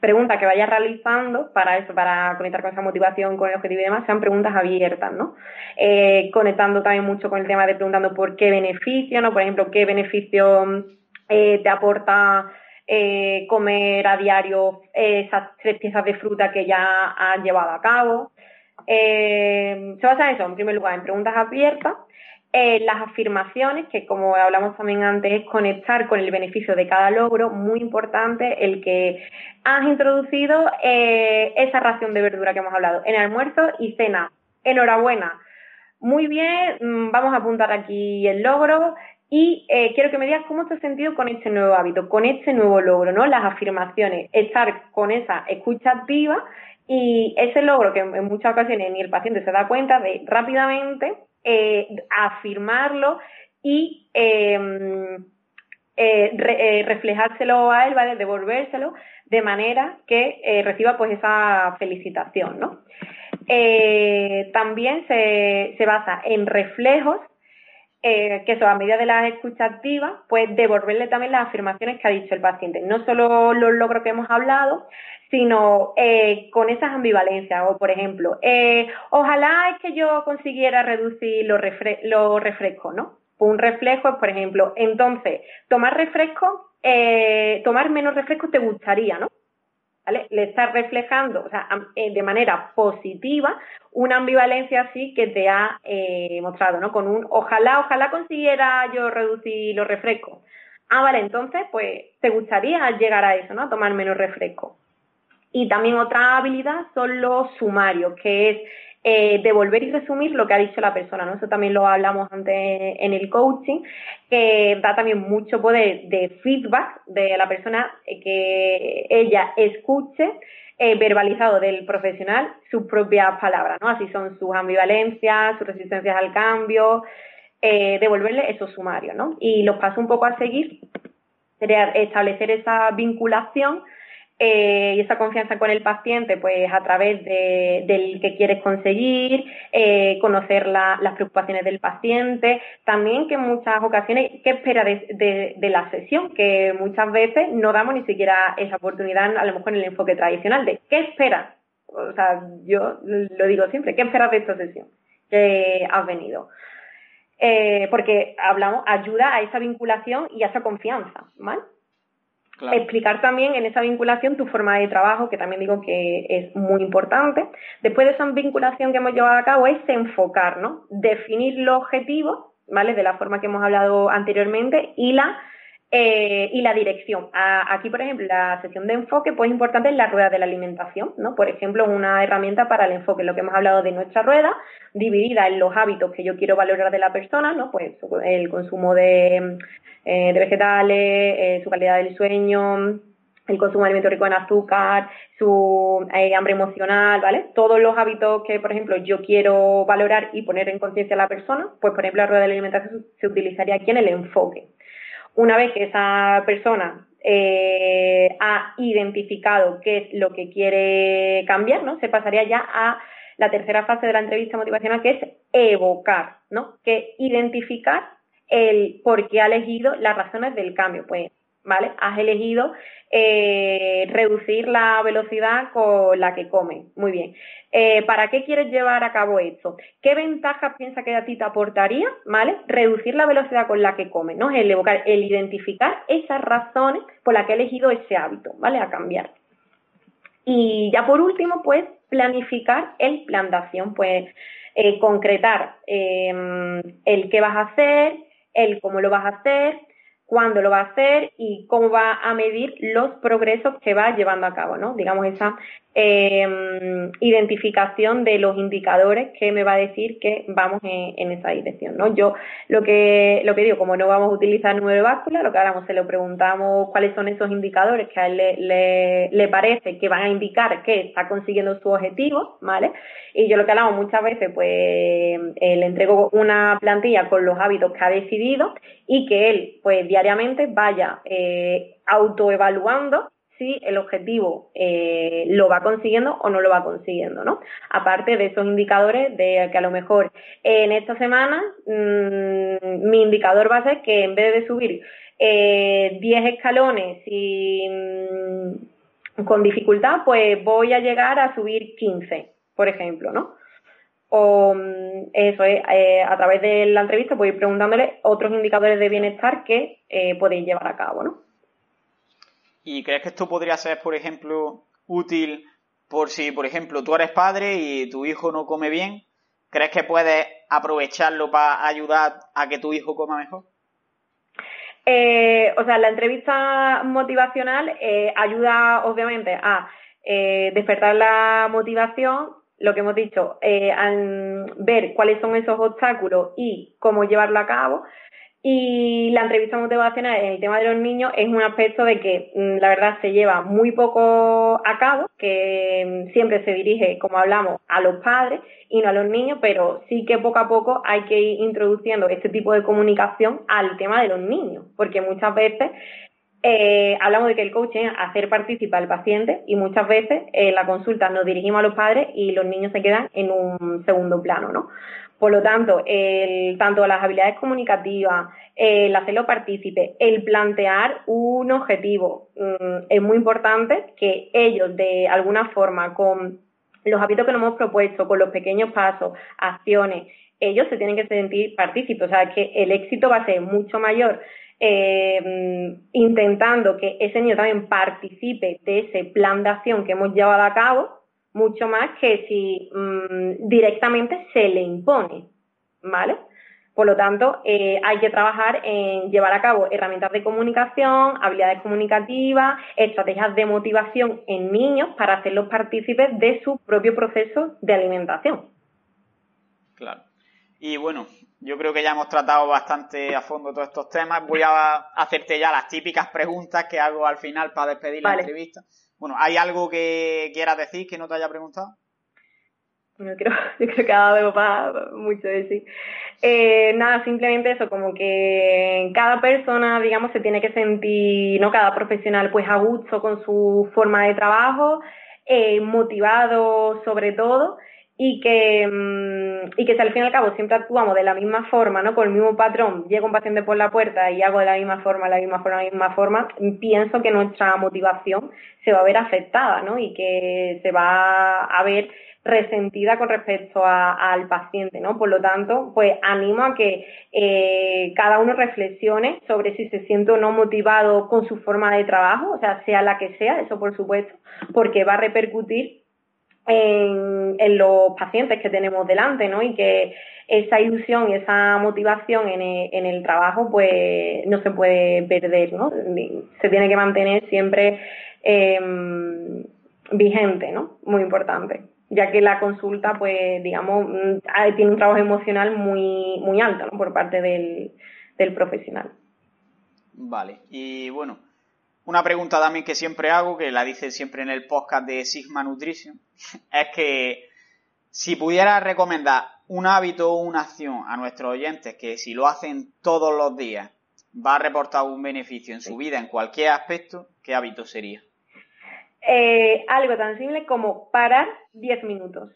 pregunta que vayas realizando para eso, para conectar con esa motivación, con el objetivo y demás, sean preguntas abiertas, ¿no? Eh, conectando también mucho con el tema de preguntando por qué beneficio, ¿no? Por ejemplo, qué beneficio te aporta comer a diario esas tres piezas de fruta que ya has llevado a cabo. se basa en eso, en primer lugar, en preguntas abiertas eh, las afirmaciones, que como hablamos también antes, es conectar con el beneficio de cada logro, muy importante el que has introducido eh, esa ración de verdura que hemos hablado en almuerzo y cena. Enhorabuena. Muy bien, mm, vamos a apuntar aquí el logro y eh, quiero que me digas cómo te has sentido con este nuevo hábito, con este nuevo logro, ¿no? Las afirmaciones, estar con esa escucha activa y ese logro que en muchas ocasiones ni el paciente se da cuenta de rápidamente eh, afirmarlo y em, eh, eh, reflejárselo a él, ¿vale? Devolvérselo de manera que eh, reciba pues esa felicitación, ¿no? también se, se, basa en reflejos, que eso a medida de las escuchas activas, pues devolverle también las afirmaciones que ha dicho el paciente, no solo los logros que hemos hablado, sino eh, con esas ambivalencias. O, por ejemplo, eh, ojalá es que yo consiguiera reducir los, refrescos, ¿no? Un reflejo por ejemplo, entonces, tomar refresco, eh, tomar menos refresco te gustaría, ¿no? ¿Vale? Le estás reflejando, o sea, de manera positiva, una ambivalencia así que te ha mostrado, ¿no? Con un ojalá, ojalá consiguiera yo reducir los refrescos. Ah, vale, entonces, pues, te gustaría llegar a eso, ¿no? A tomar menos refresco. Y también otra habilidad son los sumarios, que es eh, devolver y resumir lo que ha dicho la persona, ¿no? Eso también lo hablamos antes en el coaching, que da también mucho poder de feedback de la persona eh, que ella escuche eh, verbalizado del profesional sus propias palabras, ¿no? Así son sus ambivalencias, sus resistencias al cambio, devolverle esos sumarios, ¿no? Y los pasos un poco a seguir sería establecer esa vinculación eh, y esa confianza con el paciente, pues a través de, del que quieres conseguir, eh, conocer las preocupaciones del paciente, también que en muchas ocasiones, ¿qué espera de, de, la sesión? Que muchas veces no damos ni siquiera esa oportunidad, a lo mejor en el enfoque tradicional, de ¿qué esperas? O sea, yo lo digo siempre, ¿qué esperas de esta sesión que has venido? Eh, porque hablamos, ayuda a esa vinculación y a esa confianza, ¿vale? Explicar también en esa vinculación tu forma de trabajo, que también digo que es muy importante. Después de esa vinculación que hemos llevado a cabo es enfocar, ¿no? Definir los objetivos, ¿vale? De la forma que hemos hablado anteriormente y la eh, y la dirección. aquí, por ejemplo, la sesión de enfoque, pues importante es la rueda de la alimentación, ¿no? Por ejemplo, una herramienta para el enfoque, lo que hemos hablado de nuestra rueda, dividida en los hábitos que yo quiero valorar de la persona, ¿no? Pues el consumo de, eh, vegetales, eh, su calidad del sueño, el consumo de alimentos ricos en azúcar, su hambre emocional, ¿vale? Todos los hábitos que, por ejemplo, yo quiero valorar y poner en conciencia a la persona, pues, por ejemplo, la rueda de la alimentación se utilizaría aquí en el enfoque. Una vez que esa persona ha identificado qué es lo que quiere cambiar, ¿no? Se pasaría ya a la tercera fase de la entrevista motivacional, que es evocar, ¿no? Que identificar el por qué ha elegido las razones del cambio. Pues ¿vale? Has elegido eh, reducir la velocidad con la que come. Muy bien. Eh, ¿Para qué quieres llevar a cabo esto? ¿Qué ventajas piensa que a ti te aportaría, ¿vale? Reducir la velocidad con la que come, ¿no? El evocar, el identificar esas razones por las que he elegido ese hábito, ¿vale? A cambiar. Y ya por último, pues, planificar el plan de acción, pues, eh, concretar el qué vas a hacer, el cómo lo vas a hacer, cuándo lo va a hacer y cómo va a medir los progresos que va llevando a cabo, ¿no? Digamos, esa eh, identificación de los indicadores que me va a decir que vamos en, esa dirección, ¿no? Yo lo que, lo que digo, como no vamos a utilizar número de báscula, lo que haremos se lo preguntamos cuáles son esos indicadores que a él le, le, parece que van a indicar que está consiguiendo su objetivo, ¿vale? Y yo lo que hablamos muchas veces, pues eh, le entrego una plantilla con los hábitos que ha decidido y que él, pues diariamente vaya eh, autoevaluando si el objetivo eh, lo va consiguiendo o no lo va consiguiendo, ¿no? Aparte de esos indicadores de que a lo mejor en esta semana mm, mi indicador va a ser que en vez de subir eh, 10 escalones y mm, con dificultad, pues voy a llegar a subir 15, por ejemplo, ¿no? O mm, eso es, eh, a través de la entrevista voy preguntándole otros indicadores de bienestar que eh, podéis llevar a cabo, ¿no? ¿Y crees que esto podría ser, por ejemplo, útil por si, por ejemplo, tú eres padre y tu hijo no come bien? ¿Crees que puedes aprovecharlo para ayudar a que tu hijo coma mejor? Eh, o sea, la entrevista motivacional eh, ayuda, obviamente, a despertar la motivación, lo que hemos dicho, a ver cuáles son esos obstáculos y cómo llevarlo a cabo, y la entrevista motivacional en el tema de los niños es un aspecto de que mm, la verdad se lleva muy poco a cabo, que mm, siempre se dirige, como hablamos, a los padres y no a los niños, pero sí que poco a poco hay que ir introduciendo este tipo de comunicación al tema de los niños, porque muchas veces eh, hablamos de que el coaching es hacer participar al paciente y muchas veces en la consulta nos dirigimos a los padres y los niños se quedan en un segundo plano, ¿no? Por lo tanto, el, tanto las habilidades comunicativas, el hacerlo partícipe, el plantear un objetivo, mm, es muy importante que ellos de alguna forma con los hábitos que nos hemos propuesto, con los pequeños pasos, acciones, ellos se tienen que sentir partícipes, o sea que el éxito va a ser mucho mayor eh, intentando que ese niño también participe de ese plan de acción que hemos llevado a cabo, mucho más que si mm, directamente se le impone, ¿vale? Por lo tanto, eh, hay que trabajar en llevar a cabo herramientas de comunicación, habilidades comunicativas, estrategias de motivación en niños para hacerlos partícipes de su propio proceso de alimentación. Claro. Y bueno, yo creo que ya hemos tratado bastante a fondo todos estos temas. Voy a hacerte ya las típicas preguntas que hago al final para despedir la entrevista. Bueno, ¿hay algo que quieras decir que no te haya preguntado? No creo, yo creo que ha dado para mucho decir. Eh, nada, simplemente eso, como que cada persona, digamos, se tiene que sentir, ¿no? Cada profesional, pues a gusto con su forma de trabajo, eh, motivado sobre todo, y que, mm, y que si al fin y al cabo siempre actuamos de la misma forma, ¿no? Con el mismo patrón, llega un paciente por la puerta y hago de la misma forma, la misma forma, la misma forma, pienso que nuestra motivación se va a ver afectada, ¿no? Y que se va a ver resentida con respecto al paciente, ¿no? Por lo tanto, pues animo a que eh, cada uno reflexione sobre si se siente o no motivado con su forma de trabajo, o sea, sea la que sea, eso por supuesto, porque va a repercutir en, los pacientes que tenemos delante, ¿no? Y que esa ilusión y esa motivación en el, trabajo, pues no se puede perder, ¿no? Se tiene que mantener siempre em, vigente, ¿no? Muy importante, ya que la consulta, pues, digamos, mm, tiene un trabajo emocional muy, muy alto, ¿no? Por parte del, del profesional. Vale, y bueno, una pregunta también que siempre hago, que la dice siempre en el podcast de Sigma Nutrition, es que si pudiera recomendar un hábito o una acción a nuestros oyentes que si lo hacen todos los días va a reportar un beneficio en su vida en cualquier aspecto, ¿qué hábito sería? Eh, algo tan simple como parar 10 minutos.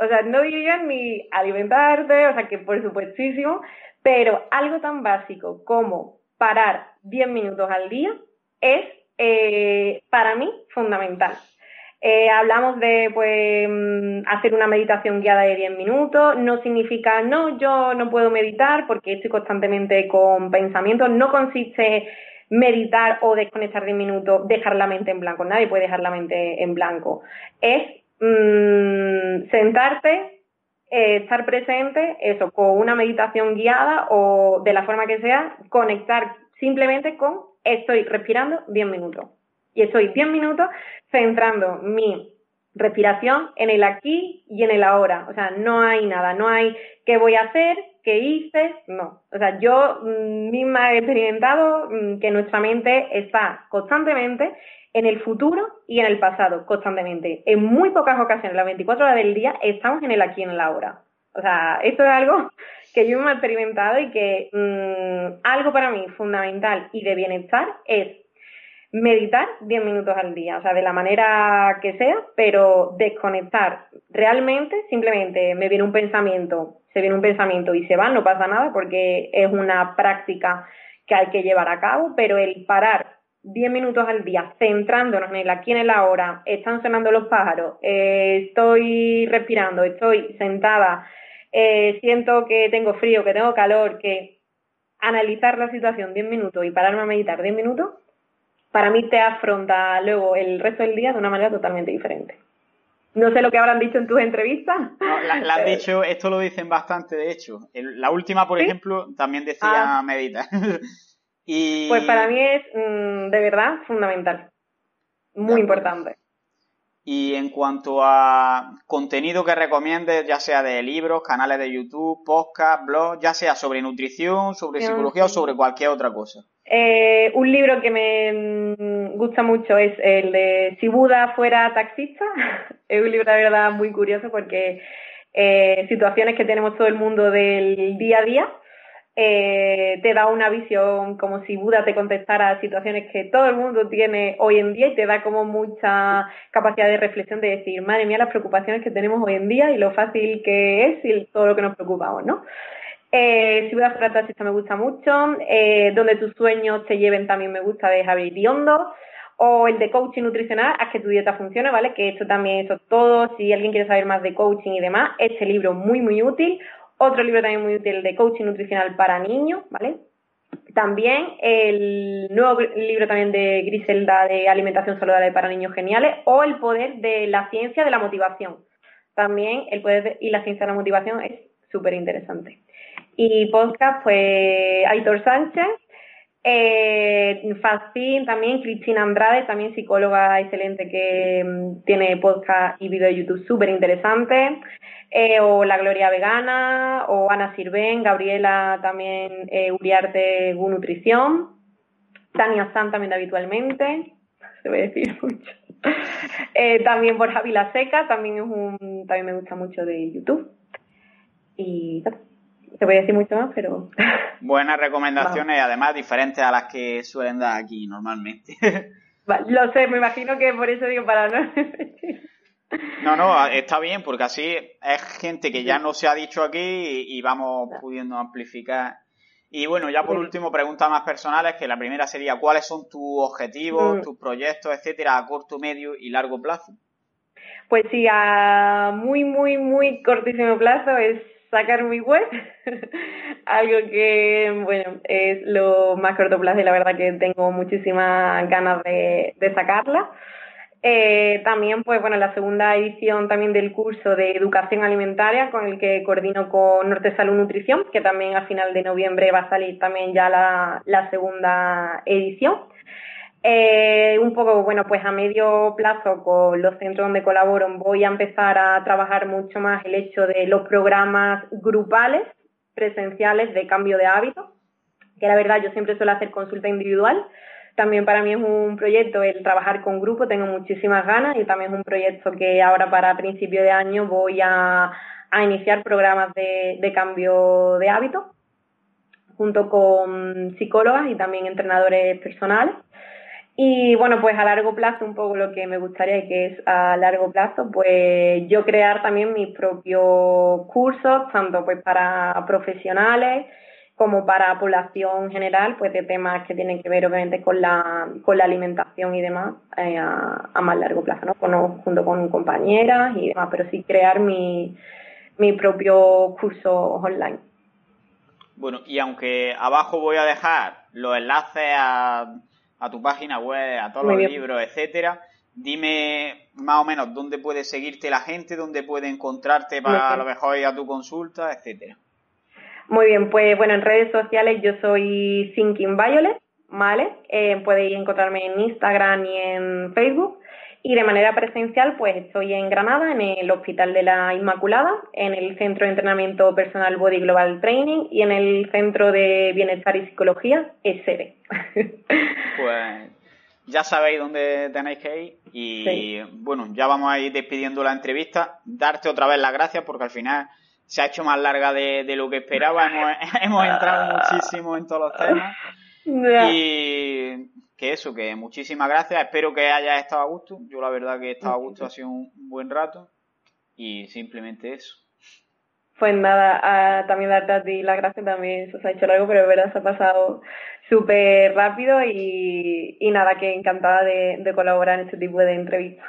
O sea, no diría ni alimentarte, o sea, que por supuestísimo, pero algo tan básico como parar 10 minutos al día es eh, para mí fundamental. Eh, hablamos de pues, mm, hacer una meditación guiada de 10 minutos. No significa, no, yo no puedo meditar porque estoy constantemente con pensamientos. No consiste meditar o desconectar 10 minutos, dejar la mente en blanco. Nadie puede dejar la mente en blanco. Es mm, sentarte, eh, estar presente, eso, con una meditación guiada o de la forma que sea, conectar simplemente con estoy respirando 10 minutos. Y estoy 10 minutos centrando mi respiración en el aquí y en el ahora. O sea, no hay nada, no hay qué voy a hacer, qué hice, no. O sea, yo mm, misma he experimentado mm, que nuestra mente está constantemente en el futuro y en el pasado, constantemente. En muy pocas ocasiones, las 24 horas del día, estamos en el aquí y en el ahora. O sea, esto es algo que yo me he experimentado y que mm, algo para mí fundamental y de bienestar es meditar 10 minutos al día, o sea, de la manera que sea, pero desconectar. Realmente, simplemente me viene un pensamiento, se viene un pensamiento y se va, no pasa nada porque es una práctica que hay que llevar a cabo, pero el parar 10 minutos al día centrándonos en el aquí en el ahora, están sonando los pájaros, eh, estoy respirando, estoy sentada, eh, siento que tengo frío, que tengo calor, que analizar la situación 10 minutos y pararme a meditar 10 minutos, para mí te afronta luego el resto del día de una manera totalmente diferente. No sé lo que habrán dicho en tus entrevistas. No, la, han dicho, esto lo dicen bastante, de hecho. la última, por ejemplo, también decía ah. meditar. y... Pues para mí es mm, de verdad fundamental. Muy importante. Y en cuanto a contenido que recomiendes, ya sea de libros, canales de YouTube, podcast, blogs, ya sea sobre nutrición, sobre psicología o sobre cualquier otra cosa. Eh, un libro que me mm, gusta mucho es el de Si Buda fuera taxista. es un libro de verdad muy curioso porque eh, situaciones que tenemos todo el mundo del día a día eh, te da una visión como si Buda te contestara a situaciones que todo el mundo tiene hoy en día y te da como mucha capacidad de reflexión de decir, madre mía, las preocupaciones que tenemos hoy en día y lo fácil que es y todo lo que nos preocupamos, ¿no? Eh, si fuera taxista me gusta mucho, eh, Donde tus sueños te lleven también me gusta de Javier Diondo, o el de coaching nutricional, haz que tu dieta funcione, ¿vale? Que esto también, eso todo, si alguien quiere saber más de coaching y demás, este libro muy, muy útil, otro libro también muy útil de coaching nutricional para niños, ¿vale? También el nuevo libro también de Griselda de alimentación saludable para niños geniales o el poder de la ciencia de la motivación. También el poder y la ciencia de la motivación es súper interesante. Y podcast, pues Aitor Sánchez, eh, también, Cristina Andrade, también psicóloga excelente que mm, tiene podcast y vídeo de YouTube súper interesante. Eh, o La Gloria Vegana, o Ana Sirven, Gabriela también eh, Uriarte Gu Nutrición, Tania San también habitualmente, se voy a decir mucho. Eh, también Borja Seca, también es un, también me gusta mucho de YouTube. Y te voy a decir mucho más, pero... Buenas recomendaciones y además diferentes a las que suelen dar aquí normalmente. lo sé, me imagino que por eso digo para no No, no, está bien, porque así es gente que ya no se ha dicho aquí y, vamos pudiendo amplificar. Y bueno, ya por último, preguntas más personales, que la primera sería, ¿cuáles son tus objetivos, mm. tus proyectos, etcétera, a corto, medio y largo plazo? Pues sí, a muy, muy, muy cortísimo plazo es sacar mi web, algo que, bueno, es lo más corto plazo y la verdad que tengo muchísimas ganas de, sacarla. Eh, también, pues bueno, la segunda edición también del curso de educación alimentaria con el que coordino con Norte Salud Nutrición, que también a final de noviembre va a salir también ya la, segunda edición. Eh, un poco, bueno, pues a medio plazo con los centros donde colaboro voy a empezar a trabajar mucho más el hecho de los programas grupales, presenciales de cambio de hábitos, que la verdad yo siempre suelo hacer consulta individual, también para mí es un proyecto el trabajar con grupo, tengo muchísimas ganas y también es un proyecto que ahora para principio de año voy a, iniciar programas de, cambio de hábitos junto con psicólogas y también entrenadores personales. Y bueno, pues a largo plazo, un poco lo que me gustaría que es a largo plazo, pues yo crear también mis propios cursos, tanto pues para profesionales como para población general, pues de temas que tienen que ver obviamente con la, con la alimentación y demás eh, a, más largo plazo, ¿no? junto con compañeras y demás, pero sí crear mi, mi propio curso online. Bueno, y aunque abajo voy a dejar los enlaces a, a tu página web, a todos los libros, etcétera, dime más o menos dónde puede seguirte la gente, dónde puede encontrarte para a lo mejor ir a tu consulta, etcétera. Muy bien, pues bueno, en redes sociales yo soy Thinking Violet, ¿vale? Eh, podéis encontrarme en Instagram y en Facebook. Y de manera presencial, pues estoy en Granada, en el Hospital de la Inmaculada, en el Centro de Entrenamiento Personal Body Global Training y en el Centro de Bienestar y Psicología, SD. Pues ya sabéis dónde tenéis que ir y bueno, ya vamos a ir despidiendo la entrevista. Darte otra vez las gracias porque al final se ha hecho más larga de, lo que esperaba. Hemos, entrado muchísimo en todos los temas. Y que eso, que muchísimas gracias. Espero que hayas estado a gusto. Yo la verdad que he estado a gusto, ha sido un buen rato. Y simplemente eso. Pues nada, también darte a ti las gracias también, se ha hecho largo, pero de verdad se ha pasado súper rápido y, nada, que encantada de, colaborar en este tipo de entrevistas.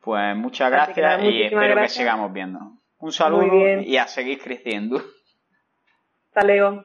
Pues muchas gracias y espero que sigamos viendo. Un saludo y a seguir creciendo. Hasta luego.